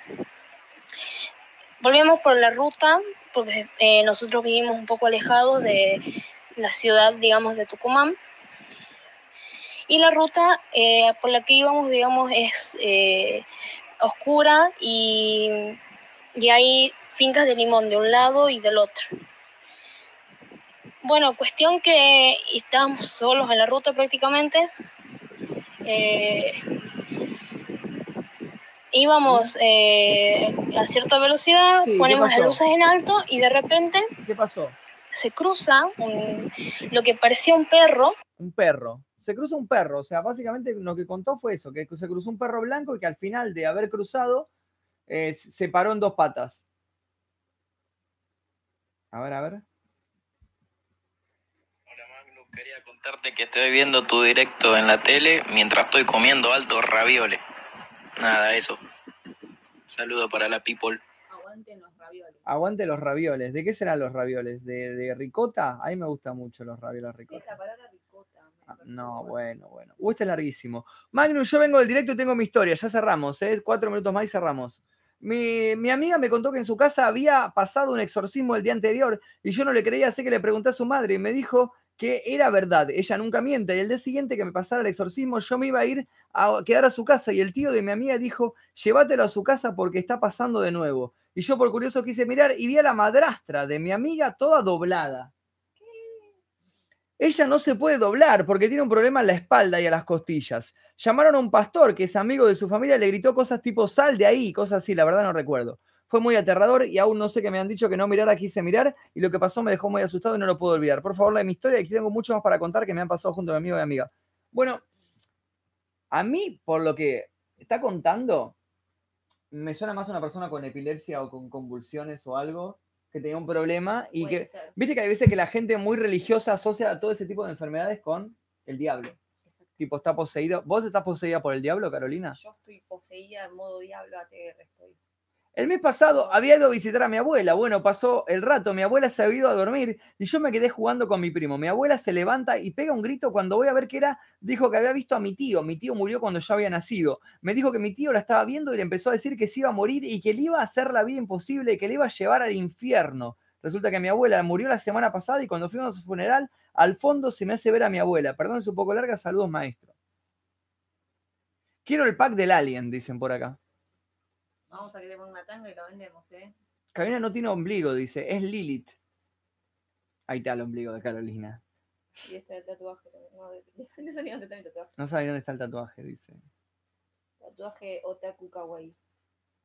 [SPEAKER 9] Volvíamos por la ruta, porque eh, nosotros vivimos un poco alejados de la ciudad, digamos, de Tucumán. Y la ruta eh, por la que íbamos, digamos, es eh, oscura y, y hay fincas de limón de un lado y del otro. Bueno, cuestión que estábamos solos en la ruta prácticamente. Eh, íbamos eh, a cierta velocidad,
[SPEAKER 1] Sí, ¿qué
[SPEAKER 9] ponemos las luces en alto y de repente
[SPEAKER 1] ¿Qué pasó?
[SPEAKER 9] se cruza un- lo que parecía un perro.
[SPEAKER 1] Un perro. Se cruza un perro. O sea, básicamente lo que contó fue eso, que se cruzó un perro blanco y que al final de haber cruzado, eh, se paró en dos patas. A ver, a ver.
[SPEAKER 10] Hola Magnus, quería contarte que estoy viendo tu directo en la tele mientras estoy comiendo altos ravioles. Nada, eso. Saludo para la people.
[SPEAKER 5] Aguanten los ravioles.
[SPEAKER 1] Aguante los ravioles. ¿De qué serán los ravioles? ¿De, de ricota? A mí me gustan mucho los ravioles ricota.
[SPEAKER 5] Esta palabra ricota. me
[SPEAKER 1] Ah,
[SPEAKER 5] parece
[SPEAKER 1] No, bueno, bueno. Uh, este es larguísimo. Magnus, yo vengo del directo y tengo mi historia. Ya cerramos, ¿eh? Cuatro minutos más y cerramos. Mi, mi amiga me contó que en su casa había pasado un exorcismo el día anterior y yo no le creía, así que le pregunté a su madre y me dijo que era verdad. Ella nunca miente. Y el día siguiente que me pasara el exorcismo, yo me iba a ir a quedar a su casa y el tío de mi amiga dijo, llévatelo a su casa porque está pasando de nuevo. Y yo por curioso quise mirar y vi a la madrastra de mi amiga toda doblada. Ella no se puede doblar porque tiene un problema en la espalda y a las costillas. Llamaron a un pastor que es amigo de su familia y le gritó cosas tipo sal de ahí, cosas así, la verdad no recuerdo. Fue muy aterrador y aún no sé que me han dicho que no mirara, quise mirar y lo que pasó me dejó muy asustado y no lo puedo olvidar. Por favor, la de mi historia, aquí tengo mucho más para contar que me han pasado junto a mi amigo y amiga. Bueno, a mí, por lo que está contando, me suena más a una persona con epilepsia o con convulsiones o algo que tenía un problema y
[SPEAKER 5] Puede
[SPEAKER 1] que
[SPEAKER 5] ser.
[SPEAKER 1] Viste que hay veces que la gente muy religiosa asocia a todo ese tipo de enfermedades con el diablo. Tipo, está poseído. ¿Vos estás poseída por el diablo, Carolina?
[SPEAKER 5] Yo estoy poseída en modo diablo ATR. Estoy.
[SPEAKER 1] El mes pasado había ido a visitar a mi abuela. Bueno, pasó el rato. Mi abuela se había ido a dormir y yo me quedé jugando con mi primo. Mi abuela se levanta y pega un grito cuando voy a ver qué era. Dijo que había visto a mi tío. Mi tío murió cuando yo había nacido. Me dijo que mi tío la estaba viendo y le empezó a decir que se iba a morir y que le iba a hacer la vida imposible y que le iba a llevar al infierno. Resulta que mi abuela murió la semana pasada y cuando fuimos a su funeral, al fondo se me hace ver a mi abuela. Perdón, es un poco larga. Saludos, maestro. Quiero el pack del alien, dicen por acá.
[SPEAKER 5] Vamos a que le ponga una tanga y lo vendemos, ¿eh?
[SPEAKER 1] Carolina no tiene ombligo, dice. Es Lilith. Ahí está el ombligo de Carolina.
[SPEAKER 5] Y este es el tatuaje también. No, de, de, de sonido también tatuaje.
[SPEAKER 1] No sabe dónde está el tatuaje, dice.
[SPEAKER 5] Tatuaje Otaku Kawaii.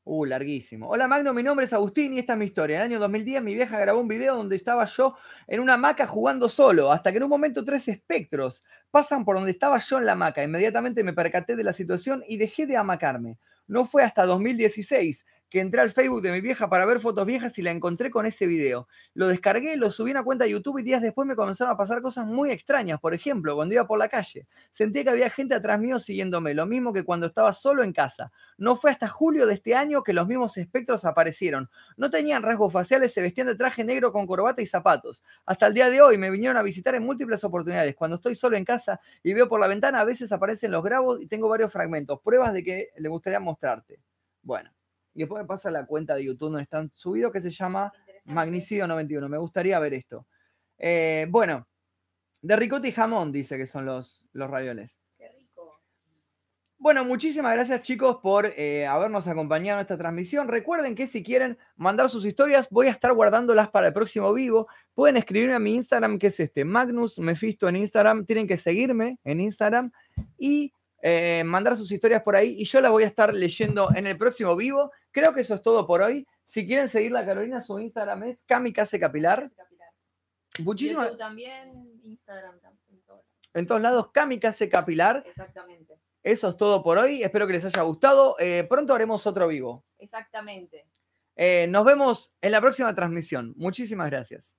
[SPEAKER 1] Uh, larguísimo. Hola Magno, mi nombre es Agustín y esta es mi historia. En el año 2010 mi vieja grabó un video donde estaba yo en una hamaca jugando solo, hasta que en un momento tres espectros pasan por donde estaba yo en la hamaca. Inmediatamente me percaté de la situación y dejé de hamacarme. No fue hasta 2016 que entré al Facebook de mi vieja para ver fotos viejas y la encontré con ese video. Lo descargué, lo subí a una cuenta de YouTube y días después me comenzaron a pasar cosas muy extrañas. Por ejemplo, cuando iba por la calle, sentí que había gente atrás mío siguiéndome, lo mismo que cuando estaba solo en casa. No fue hasta julio de este año que los mismos espectros aparecieron. No tenían rasgos faciales, se vestían de traje negro con corbata y zapatos. Hasta el día de hoy me vinieron a visitar en múltiples oportunidades. Cuando estoy solo en casa y veo por la ventana, a veces aparecen los grabos y tengo varios fragmentos, pruebas de que le gustaría mostrarte. Bueno, y después me pasa la cuenta de YouTube donde están subidos que se llama Magnicidio 91. Me gustaría ver esto. Eh, bueno, de ricota y jamón dice que son los, los ravioles.
[SPEAKER 5] Qué rico.
[SPEAKER 1] Bueno, muchísimas gracias chicos por eh, habernos acompañado en esta transmisión. Recuerden que si quieren mandar sus historias, voy a estar guardándolas para el próximo vivo. Pueden escribirme a mi Instagram, que es este, Magnus Mefisto en Instagram. Tienen que seguirme en Instagram y eh, mandar sus historias por ahí. Y yo las voy a estar leyendo en el próximo vivo. Creo que eso es todo por hoy. Si quieren seguirla a Carolina, su Instagram es Kamikaze Capilar. Muchísimas,
[SPEAKER 5] YouTube también, Instagram también.
[SPEAKER 1] en todos lados, Kamikaze Capilar.
[SPEAKER 5] Exactamente.
[SPEAKER 1] Eso es todo por hoy. Espero que les haya gustado. Eh, pronto haremos otro vivo.
[SPEAKER 5] Exactamente.
[SPEAKER 1] Eh, nos vemos en la próxima transmisión. Muchísimas gracias.